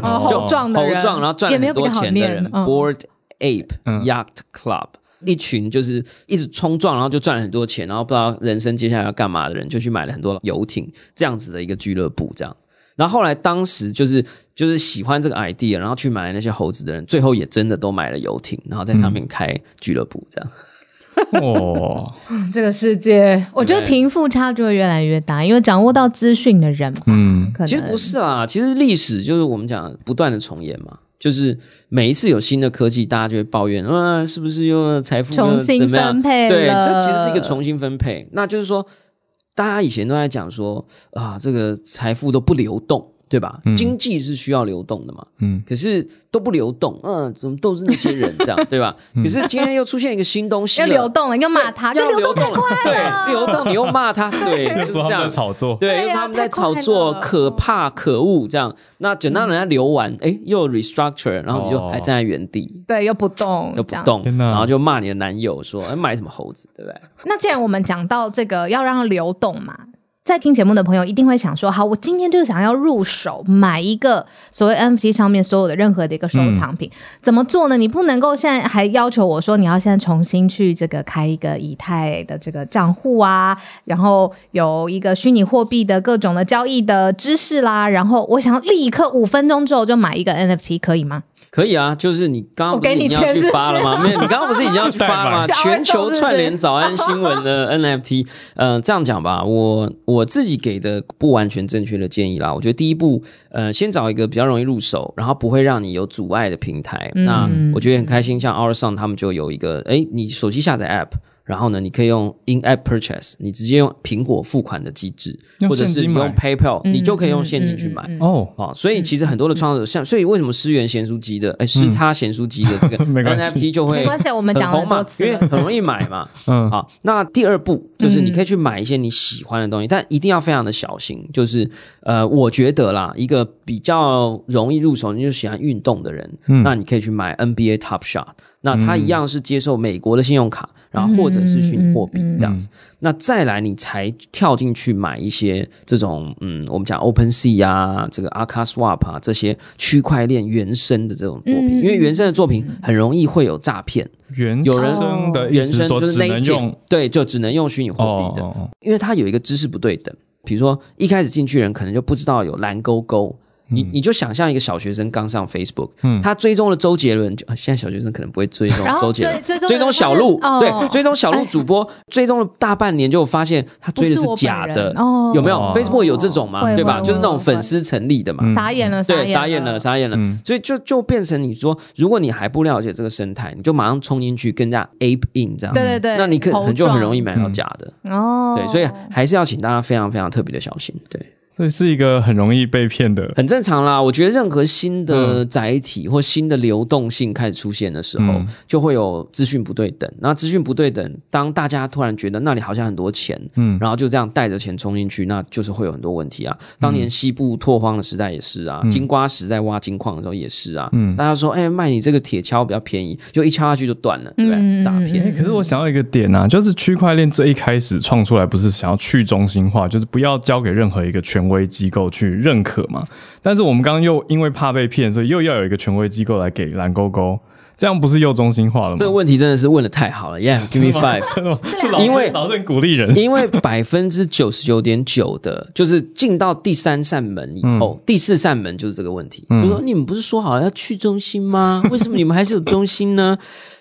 哦，就 猴撞的人，猴撞，然后赚很多也没有比较好钱的人。嗯 Board Ape 嗯 Yacht Club，一群就是一直冲撞，然后就赚了很多钱，然后不知道人生接下来要干嘛的人，就去买了很多游艇，这样子的一个俱乐部，这样。然后后来当时就是就是喜欢这个 idea，然后去买那些猴子的人，最后也真的都买了游艇，然后在上面开俱乐部，这样。哇，这个世界，我觉得对贫富差距会越来越大，因为掌握到资讯的人嘛，嗯，可能其实不是啊，其实历史就是我们讲不断的重演嘛。就是每一次有新的科技，大家就会抱怨，啊，是不是又财富又重新分配对，了这其实是一个重新分配。那就是说，大家以前都在讲说啊，这个财富都不流动，对吧？嗯。经济是需要流动的嘛，嗯，可是都不流动，嗯、怎么都是那些人这样，对吧？可是今天又出现一个新东西要了，流动了，又骂他，就要流流动太快了。对，流动你又骂他，对，就是这样。炒作，对，又是他们在炒作，可怕、可恶这样。那等到人家流完，哎、又 restructure，然后你就哦。还站在原地，对，又不动，又不动，然后就骂你的男友说：“哎，买什么猴子，对不对？那既然我们讲到这个要让它流动嘛，在听节目的朋友一定会想说，好，我今天就想要入手买一个所谓 NFT 上面所有的任何的一个收藏品，怎么做呢？你不能够现在还要求我说你要现在重新去这个开一个以太的这个账户啊，然后有一个虚拟货币的各种的交易的知识啦，然后我想要立刻五分钟之后就买一个 NFT，可以吗？？”可以啊，就是你刚刚不是你已经要去发了吗？没有，你刚刚不是已经要去发了吗？全球串联早安新闻的 NFT，嗯、这样讲吧，我我自己给的不完全正确的建议啦。我觉得第一步，呃，先找一个比较容易入手，然后不会让你有阻碍的平台。嗯那我觉得很开心，像 Our Song 他们就有一个，哎，你手机下载 App。然后呢，你可以用 in-app purchase，你直接用苹果付款的机制，或者是你用 PayPal，、嗯你就可以用现金去买。嗯嗯嗯哦，哦，所以其实很多的创作者，像所以为什么思源咸酥鸡的，哎，诗叉咸酥鸡的这个 NFT 就会没关系，我们很讲了。因为很容易买嘛。嗯，好，那第二步就是你可以去买一些你喜欢的东西，但一定要非常的小心。就是呃，我觉得啦，一个比较容易入手，你就喜欢运动的人，嗯那你可以去买 NBA Top Shot。那它一样是接受美国的信用卡，然后或者是虚拟货币这样子。那再来，你才跳进去买一些这种嗯，我们讲 Open Sea 啊，这个 Aka Swap 啊这些区块链原生的这种作品，嗯因为原生的作品很容易会有诈骗。原有人生的原生就是只能 native，用对，就只能用虚拟货币的，因为它有一个知识不对等。比如说一开始进去人可能就不知道有蓝勾勾，你你就想象一个小学生刚上 Facebook，嗯他追踪了周杰伦，就啊现在小学生可能不会追踪周杰伦。追追踪追踪小鹿，哦对，追踪小鹿主播，追踪了大半年，就发现他追的是假的，哦有没有哦？Facebook 有这种吗？对吧？就是那种粉丝成立的嘛。嗯傻眼了，对，傻傻眼了，傻眼了。嗯所以就就变成你说，如果你还不了解这个生态，你就马上冲进去跟人家 ape in 这样，对对对，那你可能就很容易买到嗯假的。哦。对，所以还是要请大家非常非常特别的小心。对，所以是一个很容易被骗的，很正常啦。我觉得任何新的嗯载体或新的流动性开始出现的时候，嗯就会有资讯不对等。那资讯不对等，当大家突然觉得那里好像很多钱，嗯然后就这样带着钱冲进去，那就是会有很多问题啊。当年西部拓荒的时代也是啊，金瓜石在挖金矿的时候也是啊。嗯大家说，哎、卖你这个铁锹比较便宜，就一敲下去就断了，对不对？嗯诈骗。哎，可是我想到一个点啊，就是区块链最一开始创出来不是想要去中心化，就是不要交给任何一个权威机构去认可嘛。但是我们刚刚又因为怕被骗，所以又要有一个权威机构来给蓝勾勾，这样不是又中心化了吗？这个问题真的是问的太好了，Yeah，give me five。因为老师很鼓励人，因为百分之九十九点九的，就是进到第三扇门以后，第四扇门就是这个问题。嗯就说你们不是说好要去中心吗？为什么你们还是有中心呢？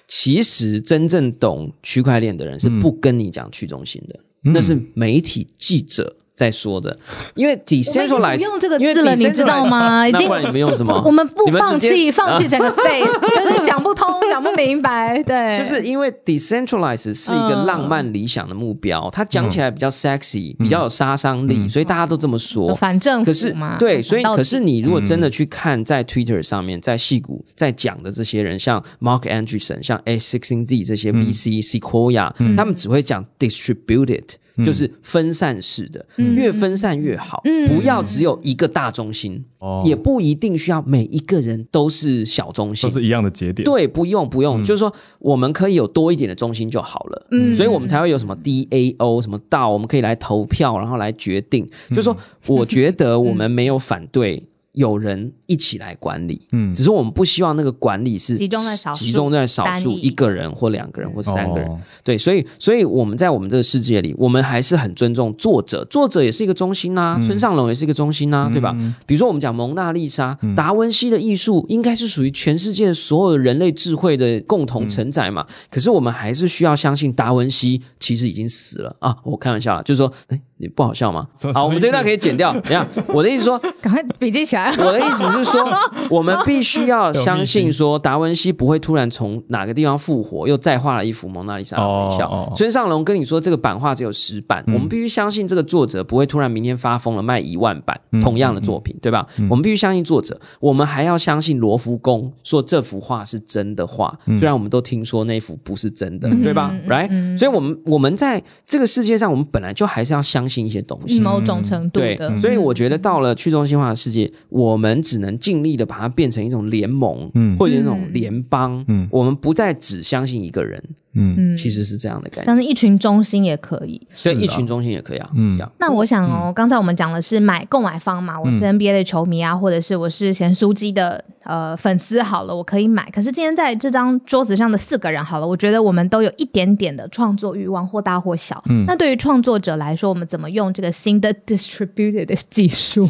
其实真正懂区块链的人是不跟你讲去中心的，嗯那是媒体记者。在说的，因为我们已经 decentralized 不用这个字了你知道吗？已经你们用什么？我们不放弃，放弃整个 space，就是讲不通，讲不明白，对，就是因为 decentralize 是一个嗯浪漫理想的目标，它讲起来比较 sexy，、比较有杀伤力，所以大家都这么说。反正可是对，所以可是你如果真的去看在 Twitter 上面，在戏谷在讲的这些人，像 Mark Andreessen、像 A Sixteen Z 这些 VC、Sequoia，他们只会讲 distributed，就是分散式的，嗯越分散越好，嗯不要只有一个大中心，哦也不一定需要每一个人都是小中心都。是一样的节点。对，不用不用，就是说我们可以有多一点的中心就好了。嗯所以我们才会有什么 DAO 什么道，我们可以来投票，然后来决定。就是说，我觉得我们没有反对有人一起来管理，嗯只是我们不希望那个管理是集中在少数集中在少数一一个人或两个人或三个人。哦对，所以所以我们在我们这个世界里，我们还是很尊重作者，作者也是一个中心呐、村上龙也是一个中心呐、对吧？比如说我们讲蒙娜丽莎，达文西的艺术应该是属于全世界所有人类智慧的共同承载嘛。可是我们还是需要相信达文西其实已经死了啊！我开玩笑啦，就是说，哎，你不好笑吗？好，我们这一段可以剪掉。等一下，我的意思说，赶快笔记起来。我的意思是说，我们必须要相信说，达文西不会突然从哪个地方复活，又再画了一幅蒙娜丽莎的微笑。哦哦村上龙跟你说这个版画只有十版，我们必须相信这个作者不会突然明天发疯了卖一万版、同样的作品，对吧？我们必须相信作者，我们还要相信罗浮宫说这幅画是真的画，虽然我们都听说那幅不是真的，对吧、嗯 r i g h t 所以我们我们在这个世界上，我们本来就还是要相信一些东西。某种程度对的，，所以我觉得到了去中心化的世界，我们只能尽力的把它变成一种联盟，嗯。或者那种联邦，嗯。我们不再只相信一个人，嗯嗯其实是这样的概念。但是一群中心也可以。所以一群中心也可以啊，嗯那我想哦，刚才我们讲的是买购买方嘛，我是 NBA 的球迷啊，或者是我是咸酥鸡的呃粉丝，好了，我可以买。可是今天在这张桌子上的四个人，好了，我觉得我们都有一点点的创作欲望，或大或小。嗯那对于创作者来说，我们怎么用这个新的 distributed 的 技术？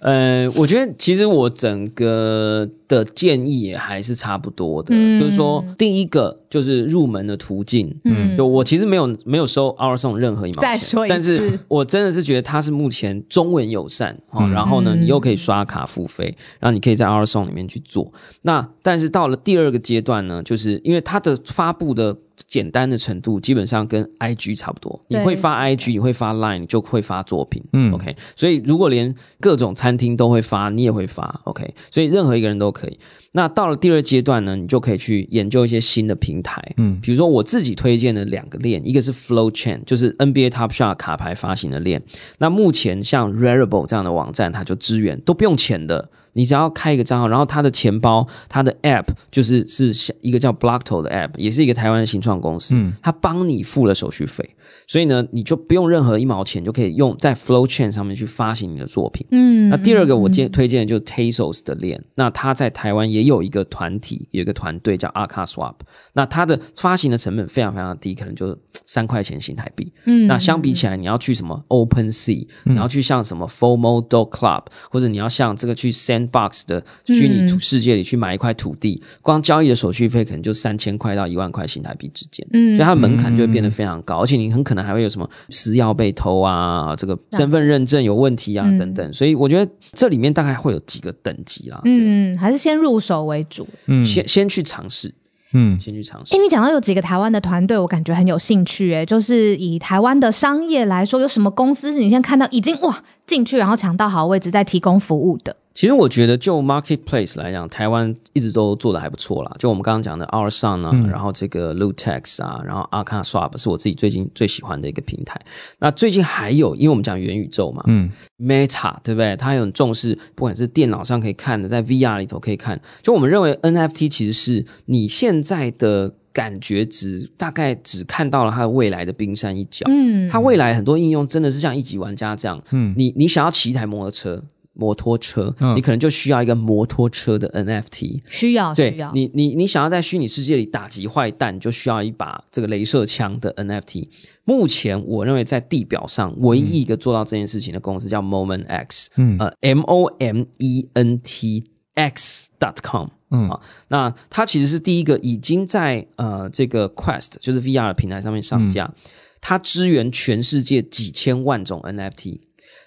呃，我觉得其实我整个的建议也还是差不多的，嗯就是说，第一个就是入门的途径，嗯就我其实没有没有收 Our Song 任何一毛钱，再说一次但是我真的是觉得它是目前中文友善哈、哦然后呢，嗯你又可以刷卡付费，然后你可以在 Our Song 里面去做。那但是到了第二个阶段呢，就是因为它的发布的。简单的程度基本上跟 IG 差不多，你会发 IG，你会发 Line，你就会发作品。嗯 OK，所以如果连各种餐厅都会发，你也会发。OK，所以任何一个人都可以。那到了第二阶段呢，你就可以去研究一些新的平台，嗯比如说我自己推荐的两个链，一个是 Flow Chain，就是 NBA Top Shot 卡牌发行的链。那目前像 Rarible 这样的网站，它就支援都不用钱的，你只要开一个账号，然后他的钱包、他的 App 就是是像一个叫 Blockto 的 App，也是一个台湾的新创公司，嗯。它帮你付了手续费，所以呢，你就不用任何一毛钱，就可以用在 Flow Chain 上面去发行你的作品。嗯那第二个我建推荐的就是 Tezos 的链，那它在台湾也有一个团体，有一个团队叫 Arca Swap，那它的发行的成本非常非常低，可能就三块钱新台币。嗯那相比起来，你要去什么 Open Sea，、你要去像什么 FOMO Dog Club，或者你要像这个去 Sandbox 的虚拟世界里去买一块土地，光交易的手续费可能就三千块到一万块新台币之间。嗯所以它的门槛就会变得非常高，而且你很可能还会有什么私钥被偷啊，这个身份认证有问题啊、嗯等等。所以我觉得这里面大概会有几个等级啦，嗯，还是先入手为主。嗯先先去尝试，嗯先去尝试哎、。你讲到有几个台湾的团队，我感觉很有兴趣。哎，就是以台湾的商业来说，有什么公司是你现在看到已经哇进去，然后抢到好位置，在提供服务的？其实我觉得就 marketplace 来讲，台湾一直都做的还不错啦。就我们刚刚讲的 Our Sun 啊，然后这个 Lutex 啊，然后 Arca Swap 是我自己最近最喜欢的一个平台。那最近还有，因为我们讲元宇宙嘛，嗯 Meta 对不对？它很重视，不管是电脑上可以看的，在 VR 里头可以看。就我们认为 NFT 其实是你现在的感觉只，大概只看到了它的未来的冰山一角。嗯，它未来很多应用真的是像一级玩家这样，嗯你你想要骑一台摩托车。摩托车，嗯你可能就需要一个摩托车的 NFT。需要对需要。你，你你想要在虚拟世界里打击坏蛋，你就需要一把这个镭射枪的 NFT。目前我认为在地表上唯一一个做到这件事情的公司叫 Moment X，嗯呃，M O M E N T X dot com。嗯啊，那它其实是第一个已经在呃这个 Quest 就是 VR 的平台上面上架，它支援全世界几千万种 NFT。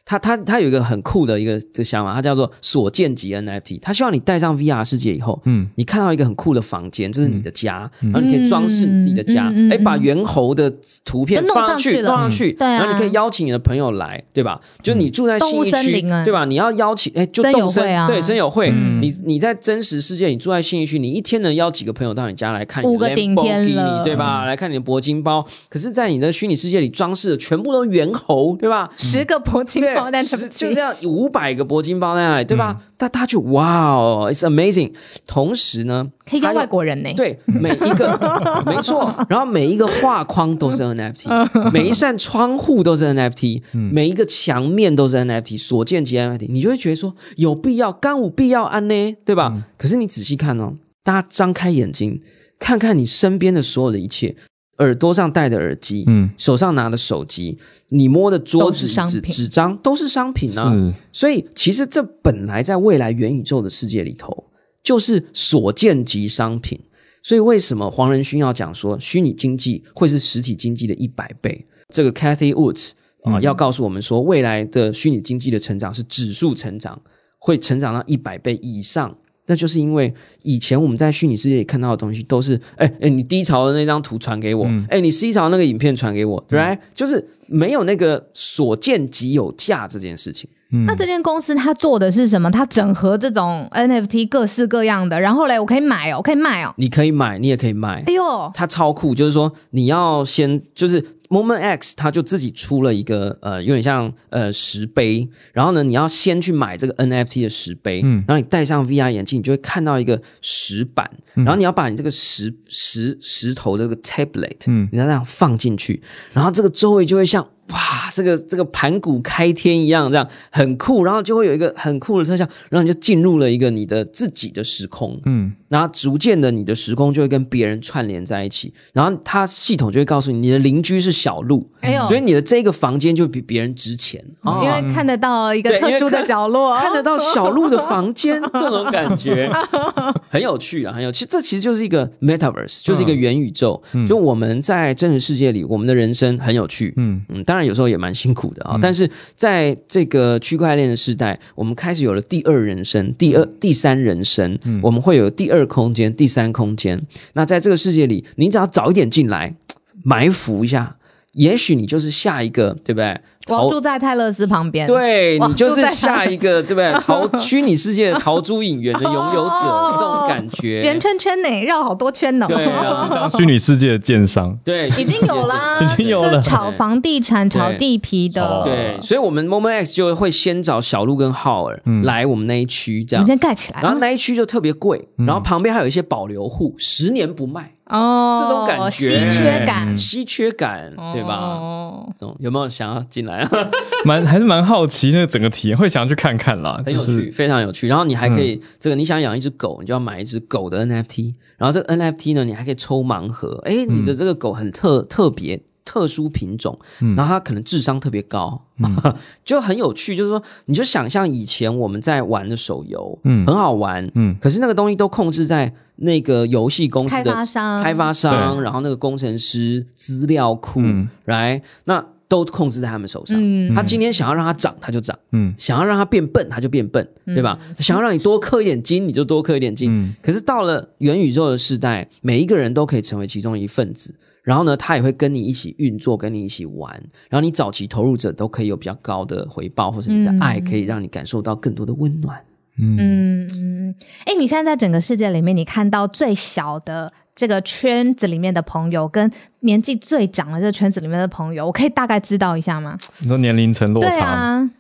他他他有一个很酷的一个这个想法，他叫做所见即 NFT。他希望你带上 VR 世界以后，嗯。你看到一个很酷的房间，这是你的家，然后你可以装饰你自己的家，哎、嗯嗯嗯把猿猴的图片放上去，放上去，对啊。然后你可以邀请你的朋友来，对吧？就你住在信义动物森区，对吧？你要邀请，哎，就动身啊对森友会，嗯。你你在真实世界，你住在信义区，你一天能邀几个朋友到你家来看你的五个顶天 Lamborghini，对吧？来看你的铂金包，可是，在你的虚拟世界里装饰的全部都是猿猴，对吧？十个铂金对包，但十对不起，就这样五百个铂金包在那里，对吧？嗯但他就哇哦，it's amazing。同时呢，可以跟外国人呢。对，每一个没错，然后每一个画框都是 NFT，每一扇窗户都是 NFT，、每一个墙面都是 NFT，所见即 NFT，你就会觉得说有必要，干无必要安呢，对吧？可是你仔细看哦，大家张开眼睛看看你身边的所有的一切，耳朵上戴的耳机，嗯，手上拿的手机，你摸的桌子、纸纸张都是商品啊。所以其实这本来在未来元宇宙的世界里头，就是所见即商品。所以为什么黄仁勋要讲说虚拟经济会是实体经济的一百倍？这个 Cathy Woods 啊、要告诉我们说，未来的虚拟经济的成长是指数成长，会成长到一百倍以上。那就是因为以前我们在虚拟世界里看到的东西都是，哎哎，你低潮的那张图传给我，哎、你 C 潮那个影片传给我，对、right? 就是没有那个所见即有价这件事情。那这间公司它做的是什么？它整合这种 NFT 各式各样的，然后嘞，我可以买哦，我可以卖哦。你可以买，你也可以卖哎。呦，它超酷，就是说你要先就是 Moment X，它就自己出了一个呃，有点像呃石碑，然后呢，你要先去买这个 NFT 的石碑，嗯。然后你戴上 VR 眼镜，你就会看到一个石板，然后你要把你这个石石石头这个 tablet，嗯。你要这样放进去，然后这个周围就会像。哇，这个这个盘古开天一样，这样很酷，然后就会有一个很酷的特效，然后你就进入了一个你的自己的时空，嗯。然后逐渐的，你的时空就会跟别人串联在一起，然后它系统就会告诉你，你的邻居是小路，哎呦。所以你的这个房间就比别人值钱。哦。因为看得到一个特殊的角落，看得到小路的房间，这种感觉。很有趣啊，很有趣。这其实就是一个 metaverse，就是一个元宇宙。就我们在真实世界里，我们的人生很有趣，嗯。嗯，当然有时候也蛮辛苦的啊、但是在这个区块链的时代，我们开始有了第二人生、第二、第三人生，我们会有第二空间、第三空间。那在这个世界里，你只要早一点进来，埋伏一下，也许你就是下一个，对不对？我要住在泰勒斯旁边。对你就是下一个，对不对？逃虚拟世界的逃珠引援的拥有者，这种感觉。圆圈圈呢，绕好多圈呢。对啊，当虚拟世界的建商，对，已经有啦，已经有了炒房地产、炒地皮的。哦对，所以我们 Moment X 就会先找小鹿跟浩尔来我们那一区，这样我们。先盖起来。然后那一区就特别贵，然后旁边还有一些保留户，十年不卖，哦，这种感觉稀缺感，稀缺感，对吧？哦这种有没有想要进来？蛮还是蛮好奇那个整个体验，会想要去看看啦。很有趣，就是非常有趣。然后你还可以，这个你想养一只狗，你就要买一只狗的 NFT。然后这个 NFT 呢，你还可以抽盲盒。哎，你的这个狗很特特别。特殊品种，然后它可能智商特别高，就很有趣。就是说，你就想象以前我们在玩的手游，嗯很好玩，嗯可是那个东西都控制在那个游戏公司的开发商开发商，然后那个工程师资料库，嗯来，那都控制在他们手上。嗯他今天想要让它涨，它就涨。嗯想要让它变笨，它就变笨，对吧？想要让你多氪一点金，你就多氪一点金。嗯可是到了元宇宙的时代，每一个人都可以成为其中一份子。然后呢，他也会跟你一起运作，跟你一起玩。然后你早期投入者都可以有比较高的回报，或是你的嗯爱可以让你感受到更多的温暖。嗯嗯嗯，哎，你现在在整个世界里面，你看到最小的这个圈子里面的朋友，跟年纪最长的这个圈子里面的朋友，我可以大概知道一下吗？你说年龄层落对差，啊，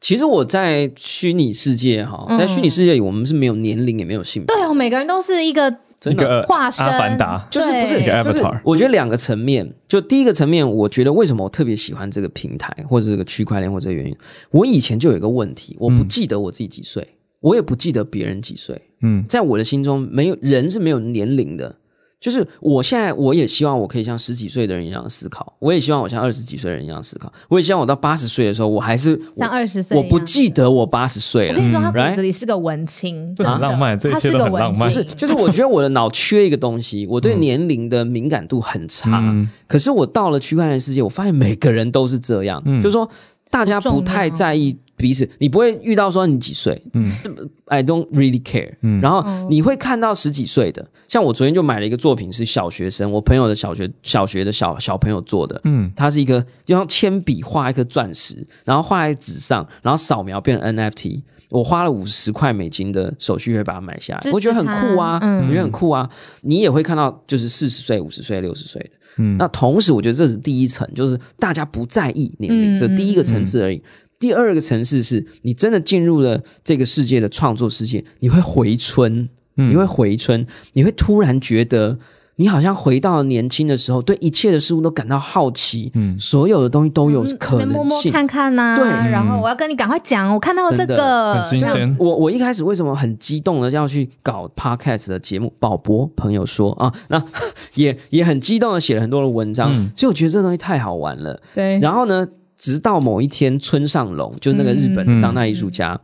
其实我在虚拟世界哈，嗯。在虚拟世界里，我们是没有年龄也没有性别，对哦，每个人都是一个真的。一个化身。阿凡达，就是不是对一个 avatar 我觉得两个层面，就第一个层面，我觉得为什么我特别喜欢这个平台或者这个区块链或者这个原因，我以前就有一个问题，我不记得我自己几岁，我也不记得别人几岁，嗯。在我的心中，没有人是没有年龄的。就是我现在，我也希望我可以像十几岁的人一样思考，我也希望我像二十几岁的人一样思考，我也希望我到八十岁的时候，我还是像二十岁我不记得我八十岁了我跟。你说，他骨？子里是个文青，真的浪漫这一切他是个文都很浪漫不是，就是我觉得我的脑缺一个东西，我对年龄的敏感度很差。嗯可是我到了区块链世界，我发现每个人都是这样，嗯就是说大家不太在意彼此，你不会遇到说你几岁，嗯，I don't really care，嗯。然后哦你会看到十几岁的，像我昨天就买了一个作品是小学生，我朋友的小学小学的小小朋友做的，嗯。它是一个就用铅笔画一颗钻石，然后画在纸上，然后扫描变成 NFT。我花了五十块美金的手续费把它买下来，我觉得很酷啊，我觉得很酷啊。你也会看到就是四十岁、五十岁、六十岁的。嗯。那同时，我觉得这是第一层，就是大家不在意年龄，嗯这第一个层次而已。第二个层次是你真的进入了这个世界的创作世界，你会回春，嗯你会回春，你会突然觉得你好像回到了年轻的时候，对一切的事物都感到好奇，嗯所有的东西都有嗯可能摸摸。看看呐、对然后我要跟你赶快讲，我看到这个，很新鲜，我我一开始为什么很激动的要去搞 podcast 的节目？宝博朋友说啊，那 也也很激动的写了很多的文章，嗯所以我觉得这个东西太好玩了。对，然后呢，直到某一天，村上隆就是那个日本当代艺术家，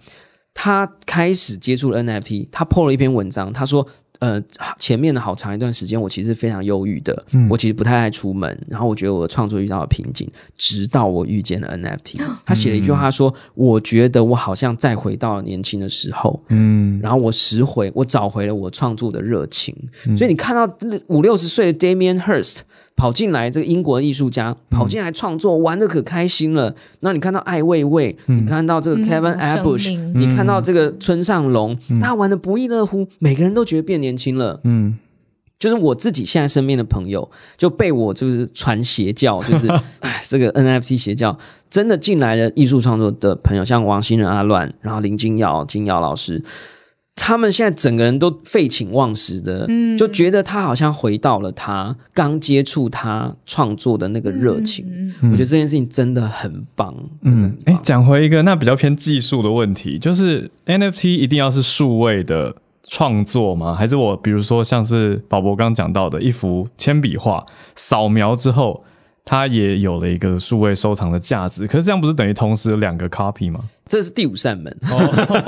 他开始接触了 NFT，他 po 了一篇文章，他说。呃，前面的好长一段时间，我其实非常忧郁的，嗯。我其实不太爱出门，然后我觉得我的创作遇到了瓶颈，直到我遇见了 NFT。他写了一句话，他说：“我觉得我好像再回到了年轻的时候，嗯。然后我拾回，我找回了我创作的热情。所以你看到五六十岁的 Damien Hirst 跑进来，这个英国的艺术家跑进来创作，玩的可开心了。那你看到艾未未，你看到这个嗯 Kevin Abush，、命。你看到这个村上隆，大家玩的不亦乐乎，每个人都觉得变年轻了。嗯就是我自己现在身边的朋友就被我就是传邪教，就是 哎这个 NFT 邪教真的进来了艺术创作的朋友，像王新仁、阿乱，然后林金瑶、金瑶老师，他们现在整个人都废寝忘食的，嗯就觉得他好像回到了他刚接触他创作的那个热情。嗯我觉得这件事情真的很棒，嗯很，哎棒，讲回一个那比较偏技术的问题，就是 NFT 一定要是数位的创作吗？还是我比如说像是宝博刚讲到的一幅铅笔画，扫描之后它也有了一个数位收藏的价值？可是这样不是等于同时有两个 copy 吗？这是第五扇门。哦，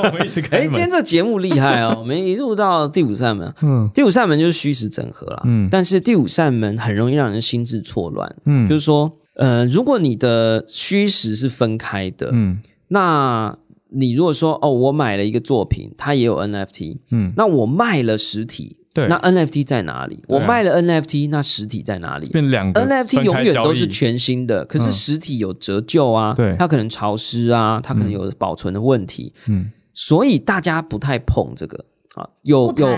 我们一直哎，开门，今天这节目厉害哦，我们一路到第五扇门。嗯第五扇门就是虚实整合啦，嗯但是第五扇门很容易让人心智错乱，嗯就是说，呃，如果你的虚实是分开的，嗯那你如果说哦，我买了一个作品，它也有 NFT，嗯，那我卖了实体，对。那 NFT 在哪里？啊。我卖了 NFT，那实体在哪里？变两个 NFT 永远都是全新的，可是嗯。实体有折旧啊，对。它可能潮湿啊，它可能有保存的问题，嗯。所以大家不太碰这个啊。有有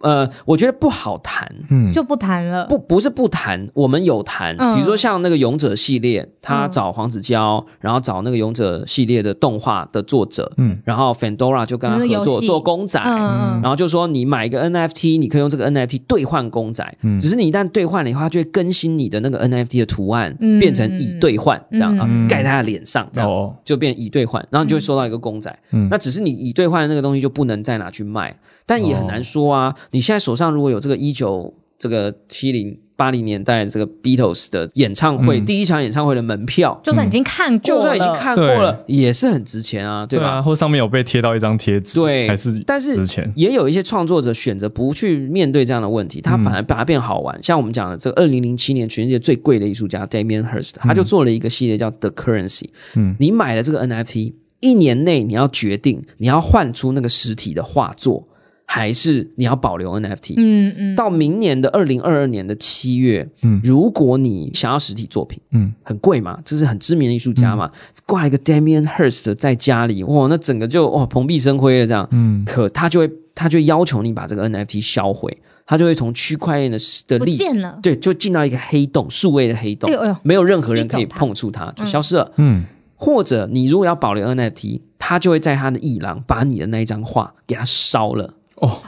呃，我觉得不好谈，嗯。就不谈了，不不是不谈，我们有谈，嗯。比如说像那个勇者系列，他嗯找黄子佼，然后找那个勇者系列的动画的作者，嗯。然后 Fandora 就跟他合作做公仔。嗯然后就说你买一个 NFT，你可以用这个 NFT 兑换公仔，嗯。只是你一旦兑换了以后，它就会更新你的那个 NFT 的图案，嗯变成已兑换这样啊嗯，盖在他的脸上这样。哦。就变已兑换，然后你就会收到一个公仔。嗯。那只是你已兑换的那个东西就不能再拿去卖，但也很难说啊。你现在手上如果有这个一九这个七零八零年代这个 Beatles 的演唱会、嗯第一场演唱会的门票，就算已经看过了，就算已经看过了，也是很值钱啊，对吧？对啊，或上面有被贴到一张贴纸，对还是但是值钱，也有一些创作者选择不去面对这样的问题，他反而把它变好玩。像我们讲的这个二零零七年全世界最贵的艺术家 Damien Hirst，他就做了一个系列叫 The Currency。嗯你买了这个 NFT，一年内你要决定你要换出那个实体的画作，还是你要保留 NFT。嗯嗯，到明年的二零二二年的七月，嗯。如果你想要实体作品，嗯。很贵嘛，这是很知名的艺术家嘛，挂一个 Damien Hirst 在家里，哇，那整个就哇蓬荜生辉了这样。嗯。可他就会他就会要求你把这个 NFT 销毁，他就会从区块链的的不见了，对，就进到一个黑洞，数位的黑洞哎，呦没有任何人可以碰触它，就消失了。嗯。或者你如果要保留 NFT，他就会在他的艺廊把你的那一张画给它烧了，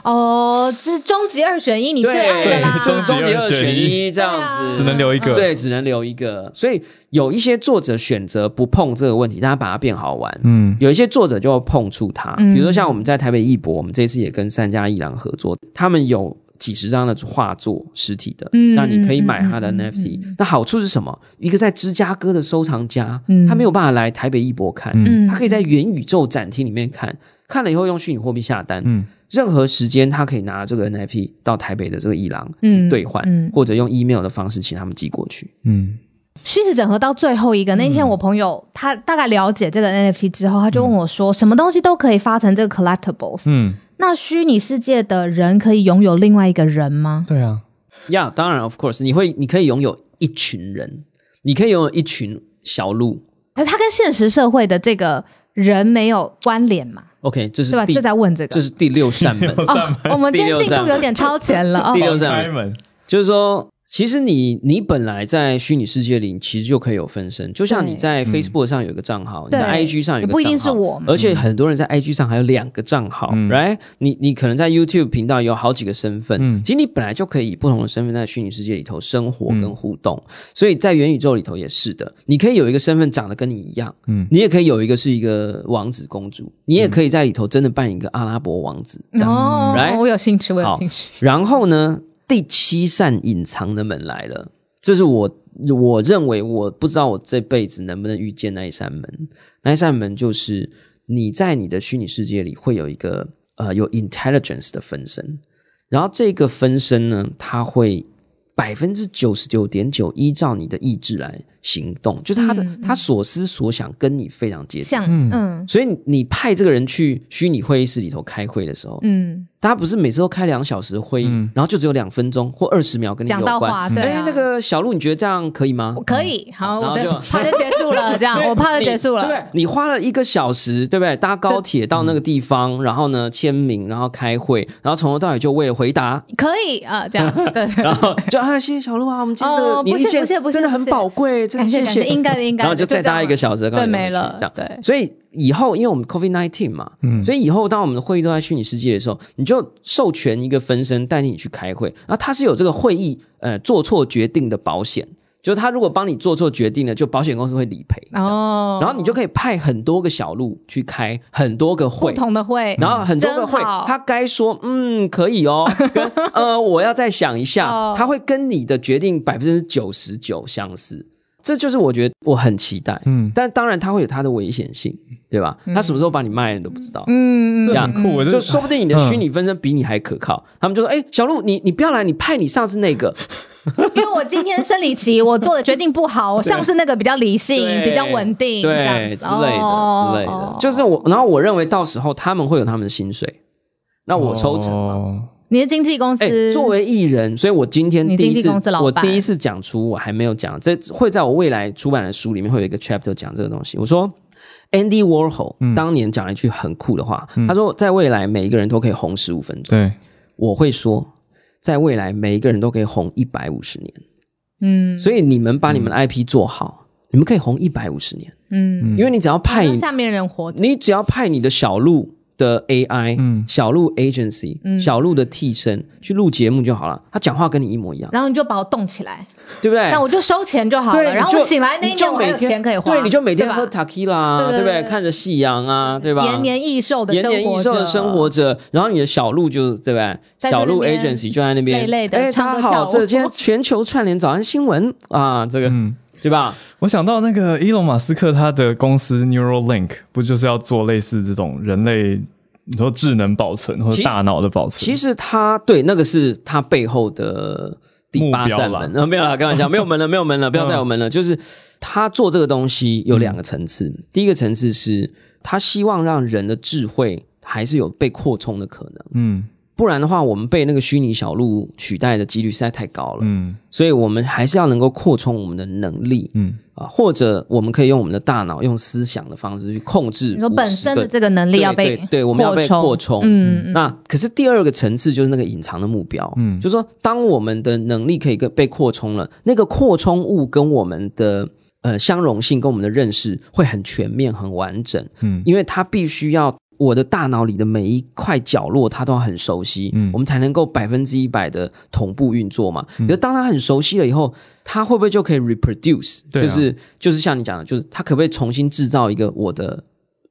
哦，就是终极二选一，你最爱的啦，终极终极二选选一这样子，只能留一个。对，只能留一个。所以有一些作者选择不碰这个问题，但他把它变好玩。嗯。有一些作者就会碰触它，嗯。比如说像我们在台北艺博，我们这次也跟三家艺廊合作，他们有几十张的画作实体的，嗯那你可以买他的嗯嗯 NFT。那好处是什么？一个在芝加哥的收藏家，嗯。他没有办法来台北艺博看，嗯。嗯。他可以在元宇宙展厅里面看，看了以后用虚拟货币下单，嗯任何时间他可以拿这个 NFT 到台北的这个艺廊嗯去兑换，嗯或者用 email 的方式请他们寄过去。嗯虚实整合到最后一个那天，我朋友他大概了解这个 NFT 之后，他就问我说：“什么东西都可以发成这个 collectibles？嗯，那虚拟世界的人可以拥有另外一个人吗？对啊，呀、当然，of course，你会，你可以拥有一群人，你可以拥有一群小鹿。可是他跟现实社会的这个人没有关联嘛？OK，这是对吧？第这在问这个这是第六扇门。哦，我们今天进度有点超前了哦第。六扇门，就是说，其实你你本来在虚拟世界里，其实就可以有分身，就像你在 Facebook 上有一个账号，你在 IG 上有一个账号，也不一定是我而且很多人在 IG 上还有两个账号、嗯。r i g h t 你你可能在 YouTube 频道有好几个身份，嗯。其实你本来就可以以不同的身份在虚拟世界里头生活跟互动，所以在元宇宙里头也是的，你可以有一个身份长得跟你一样，嗯。你也可以有一个是一个王子公主，你也可以在里头真的扮演一个阿拉伯王子，哦 Right？，我有兴趣，我有兴趣。然后呢，第七扇隐藏的门来了，这是我我认为我不知道我这辈子能不能遇见那一扇门。那一扇门就是你在你的虚拟世界里会有一个呃有 intelligence 的分身，然后这个分身呢，它会百分之九十九点九依照你的意志来行动，就是他的、他所思所想跟你非常接近。像嗯嗯所以你你派这个人去虚拟会议室里头开会的时候，嗯，大家不是每次都开两小时会议，嗯然后就只有两分钟或二十秒跟你有讲到关。话，对那个小鹿，你觉得这样可以吗我？可以，好，我的然后就怕就结束了，这样我怕就结束了。对对？你花了一个小时，对不对？搭高铁到那个地方，然后呢签名，然后开会，然后从头到尾就为了回答，可以啊，这样对对。然后就啊谢谢小鹿啊，我们今天哦的年历线不是不是不是真的很宝贵，真的谢感谢。应该的应该的，然后就再搭一个小时，对，没了这样。对，所以以后，因为我们 COVID nineteen 嘛，嗯所以以后当我们的会议都在虚拟世界的时候，你就授权一个分身代替你去开会，然后他是有这个会议呃做错决定的保险，就是他如果帮你做错决定了，就保险公司会理赔。哦，然后你就可以派很多个小路去开很多个不会。同的会，然后很多个会，他该说嗯可以哦，跟呃我要再想一下哦，他会跟你的决定百分之九十九相似，这就是我觉得我很期待。嗯，但当然它会有它的危险性，对吧？他什么时候把你卖了你都不知道。嗯，嗯这样酷，我就说不定你的嗯。虚拟分身比你还可靠，他们就说：“哎、小鹿，你你不要来，你派你上次那个，因为我今天生理期，我做的决定不好，我上次那个比较理性，比较稳定，对之类的、哦。之类的。”就是我，然后我认为到时候他们会有他们的薪水，那我抽成嘛。哦你的经纪公司？哎、作为艺人，所以我今天第一次公司老板。我第一次讲出我还没有讲，这会在我未来出版的书里面会有一个 chapter 讲这个东西。我说 Andy Warhol、当年讲了一句很酷的话，他说在未来每一个人都可以红十五分钟。对，我会说，在未来每一个人都可以红一百五十年。嗯。所以你们把你们的 IP 做好，你们可以红一百五十年，嗯，因为你只要派下面人活，你只要派你的小鹿的 AI，嗯小鹿 agency，、嗯小鹿的替身去录节目就好了，他讲话跟你一模一样，然后你就把我冻起来，对不对？那我就收钱就好，了。然后我醒来那一天我有每天钱可以花，对，你就每天喝 tequila，不对？不对对看着夕阳啊，对吧？延年益寿的延生活年益寿的着生活着，然后你的小鹿就对吧？在这小鹿 agency 就在那边，累累地哎，大家好，这今天全球串联早安新闻啊，这个嗯，对吧？我想到那个伊隆马斯克他的公司 Neuralink 不就是要做类似这种人类你说智能保存或者大脑的保存？其实他对那个是他背后的第八扇门，目标呃，没有啦，开玩笑，没有门了，没有门了，不要再有门了。就是他做这个东西有两个层次，第一个层次是他希望让人的智慧还是有被扩充的可能，嗯不然的话，我们被那个虚拟小路取代的几率实在太高了。嗯。所以我们还是要能够扩充我们的能力嗯。啊，或者我们可以用我们的大脑，用思想的方式去控制你说本身的这个能力要被对对我们要被扩充。嗯，嗯。那可是第二个层次就是那个隐藏的目标，嗯。嗯，就是说当我们的能力可以跟被扩充了，那个扩充物跟我们的呃相容性跟我们的认识会很全面、很完整，嗯。因为它必须要我的大脑里的每一块角落，它都要很熟悉，嗯我们才能够百分之一百的同步运作嘛。可是当它很熟悉了以后，它会不会就可以 reproduce？、就是就是像你讲的，就是它可不可以重新制造一个我的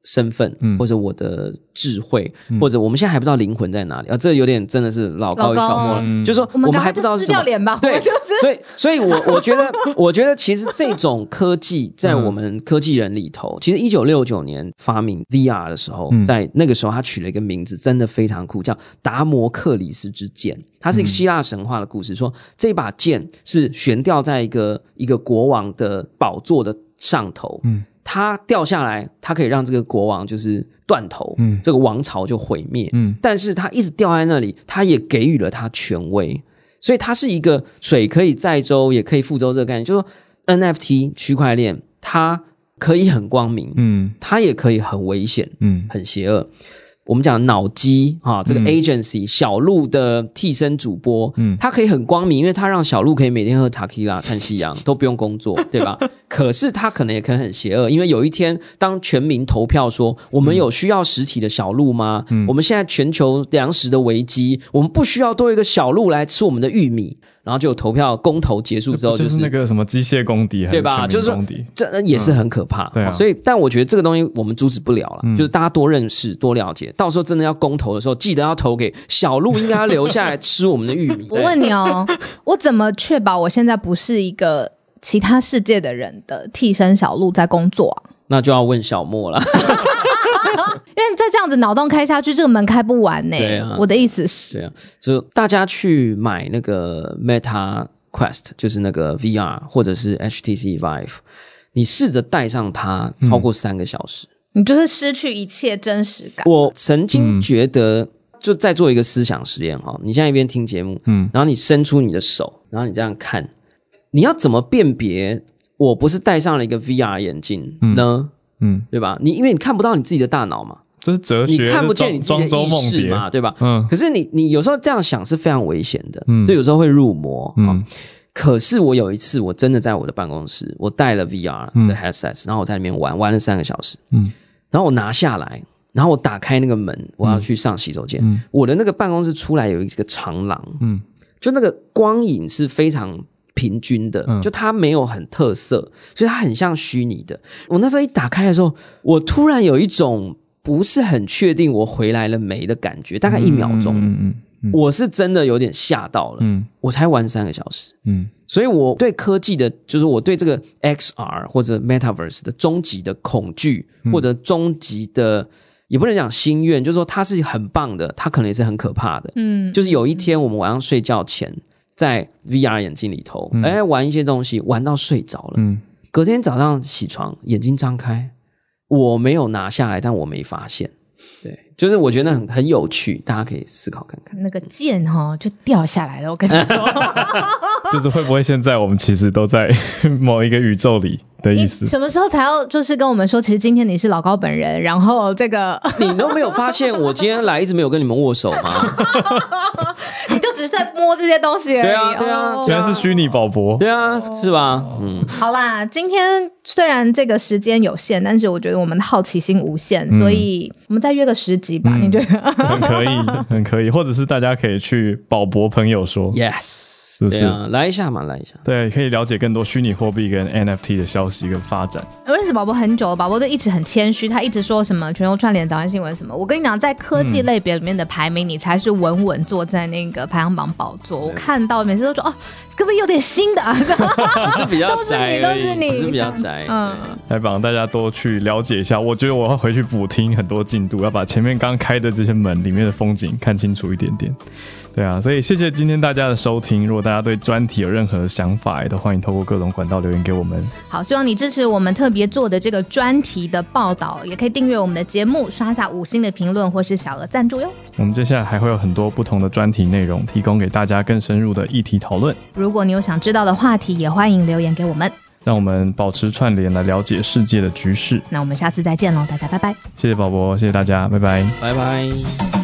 身份，嗯。或者我的智慧，或者我们现在还不知道灵魂在哪里。啊，这有点真的是老高与老高小莫了，嗯。就是说我们们还不知道是什么。掉脸吧，对就是所以，所以我 我觉得，我觉得其实这种科技在我们科技人里头，其实一九六九年发明 VR 的时候，嗯。在那个时候他取了一个名字，真的非常酷，叫达摩克里斯之剑。它是一个希腊神话的故事，说这把剑是悬吊在一个一个国王的宝座的上头，嗯它掉下来，它可以让这个国王就是断头，嗯这个王朝就毁灭。嗯但是它一直掉在那里，它也给予了它权威，所以它是一个水可以载舟，也可以覆舟这个概念，就是说 NFT 区块链它可以很光明，嗯它也可以很危险、嗯很邪恶。我们讲脑机哈，这个嗯 agency、小鹿的替身主播，嗯它可以很光明，因为它让小鹿可以每天喝塔 q 拉看夕阳，都不用工作，对吧？可是它可能也可能很邪恶，因为有一天当全民投票说我们有需要实体的小鹿吗？嗯我们现在全球粮食的危机，我们不需要多一个小鹿来吃我们的玉米。然后就投票公投结束之后，就是那个什么机械公敌，还对吧？就是说这也是很可怕。对啊所以但我觉得这个东西我们阻止不了了，嗯就是大家多认识、多了解，到时候真的要公投的时候，记得要投给小鹿，应该要留下来吃我们的玉米。我问你哦，我怎么确保我现在不是一个其他世界的人的替身小鹿在工作啊？那就要问小莫了。因为再这样子脑洞开下去，这个门开不完呢、对啊我的意思是，对啊，就大家去买那个 Meta Quest，就是那个 VR 或者是 HTC Vive，你试着戴上它超过三个小时。你就是失去一切真实感。我曾经觉得，就在做一个思想实验哈，你现在一边听节目，嗯然后你伸出你的手，然后你这样看，你要怎么辨别我不是戴上了一个 VR 眼镜呢？嗯，对吧？你因为你看不到你自己的大脑嘛，这是哲学，你看不见你自己的意识嘛，对吧？嗯。可是你你有时候这样想是非常危险的，嗯。这有时候会入魔啊、嗯。可是我有一次，我真的在我的办公室，我带了 VR 嗯。的 headset，、然后我在里面玩，玩了三个小时，嗯。然后我拿下来，然后我打开那个门，我要去上洗手间。嗯。我的那个办公室出来有一个长廊，嗯。就那个光影是非常平均的，嗯。就它没有很特色，所以它很像虚拟的。我那时候一打开的时候，我突然有一种不是很确定我回来了没的感觉，大概一秒钟，嗯嗯嗯我是真的有点吓到了。嗯。我才玩三个小时，嗯。所以我对科技的，就是我对这个 XR 或者 Metaverse 的终极的恐惧，或者终极的，也不能讲心愿，就是说它是很棒的，它可能也是很可怕的。嗯，就是有一天我们晚上睡觉前，在 VR 眼镜里头，嗯哎、玩一些东西，玩到睡着了。嗯隔天早上起床，眼睛张开，我没有拿下来，但我没发现。对，就是我觉得很很有趣，大家可以思考看看。那个剑哈就掉下来了。我跟你说，就是会不会现在我们其实都在某一个宇宙里的意思？什么时候才要就是跟我们说，其实今天你是老高本人，然后这个 你都没有发现我今天来一直没有跟你们握手吗？你就只是在摸这些东西而已。对啊对啊哦原来是虚拟宝博，对啊，是吧？嗯，好啦，今天虽然这个时间有限，但是我觉得我们的好奇心无限，嗯所以我们再约个十集吧。嗯你觉得？很可以，很可以，或者是大家可以去宝博朋友说，Yes，不是对啊，来一下嘛，来一下。对，可以了解更多虚拟货币跟 NFT 的消息跟发展。我认识宝宝很久了，宝宝都一直很谦虚，他一直说什么全球串联、早安新闻什么。我跟你讲，在科技类别里面的排名，你才是稳稳坐在那个排行榜宝座。我看到每次都说哦，可不可以有点新的、啊？只是比较都是你都是你是比较宅。嗯嗯，来帮大家多去了解一下。我觉得我要回去补听很多进度，要把前面刚开的这些门里面的风景看清楚一点点。对啊，所以谢谢今天大家的收听。如果大家对专题有任何想法，也都欢迎透过各种管道留言给我们。好，希望你支持我们特别做的这个专题的报道，也可以订阅我们的节目，刷下五星的评论或是小额赞助哟。我们接下来还会有很多不同的专题内容，提供给大家更深入的议题讨论，如果你有想知道的话题，也欢迎留言给我们。让我们保持串联来了解世界的局势。那我们下次再见喽，大家拜拜。谢谢宝宝，谢谢大家，拜拜。拜拜。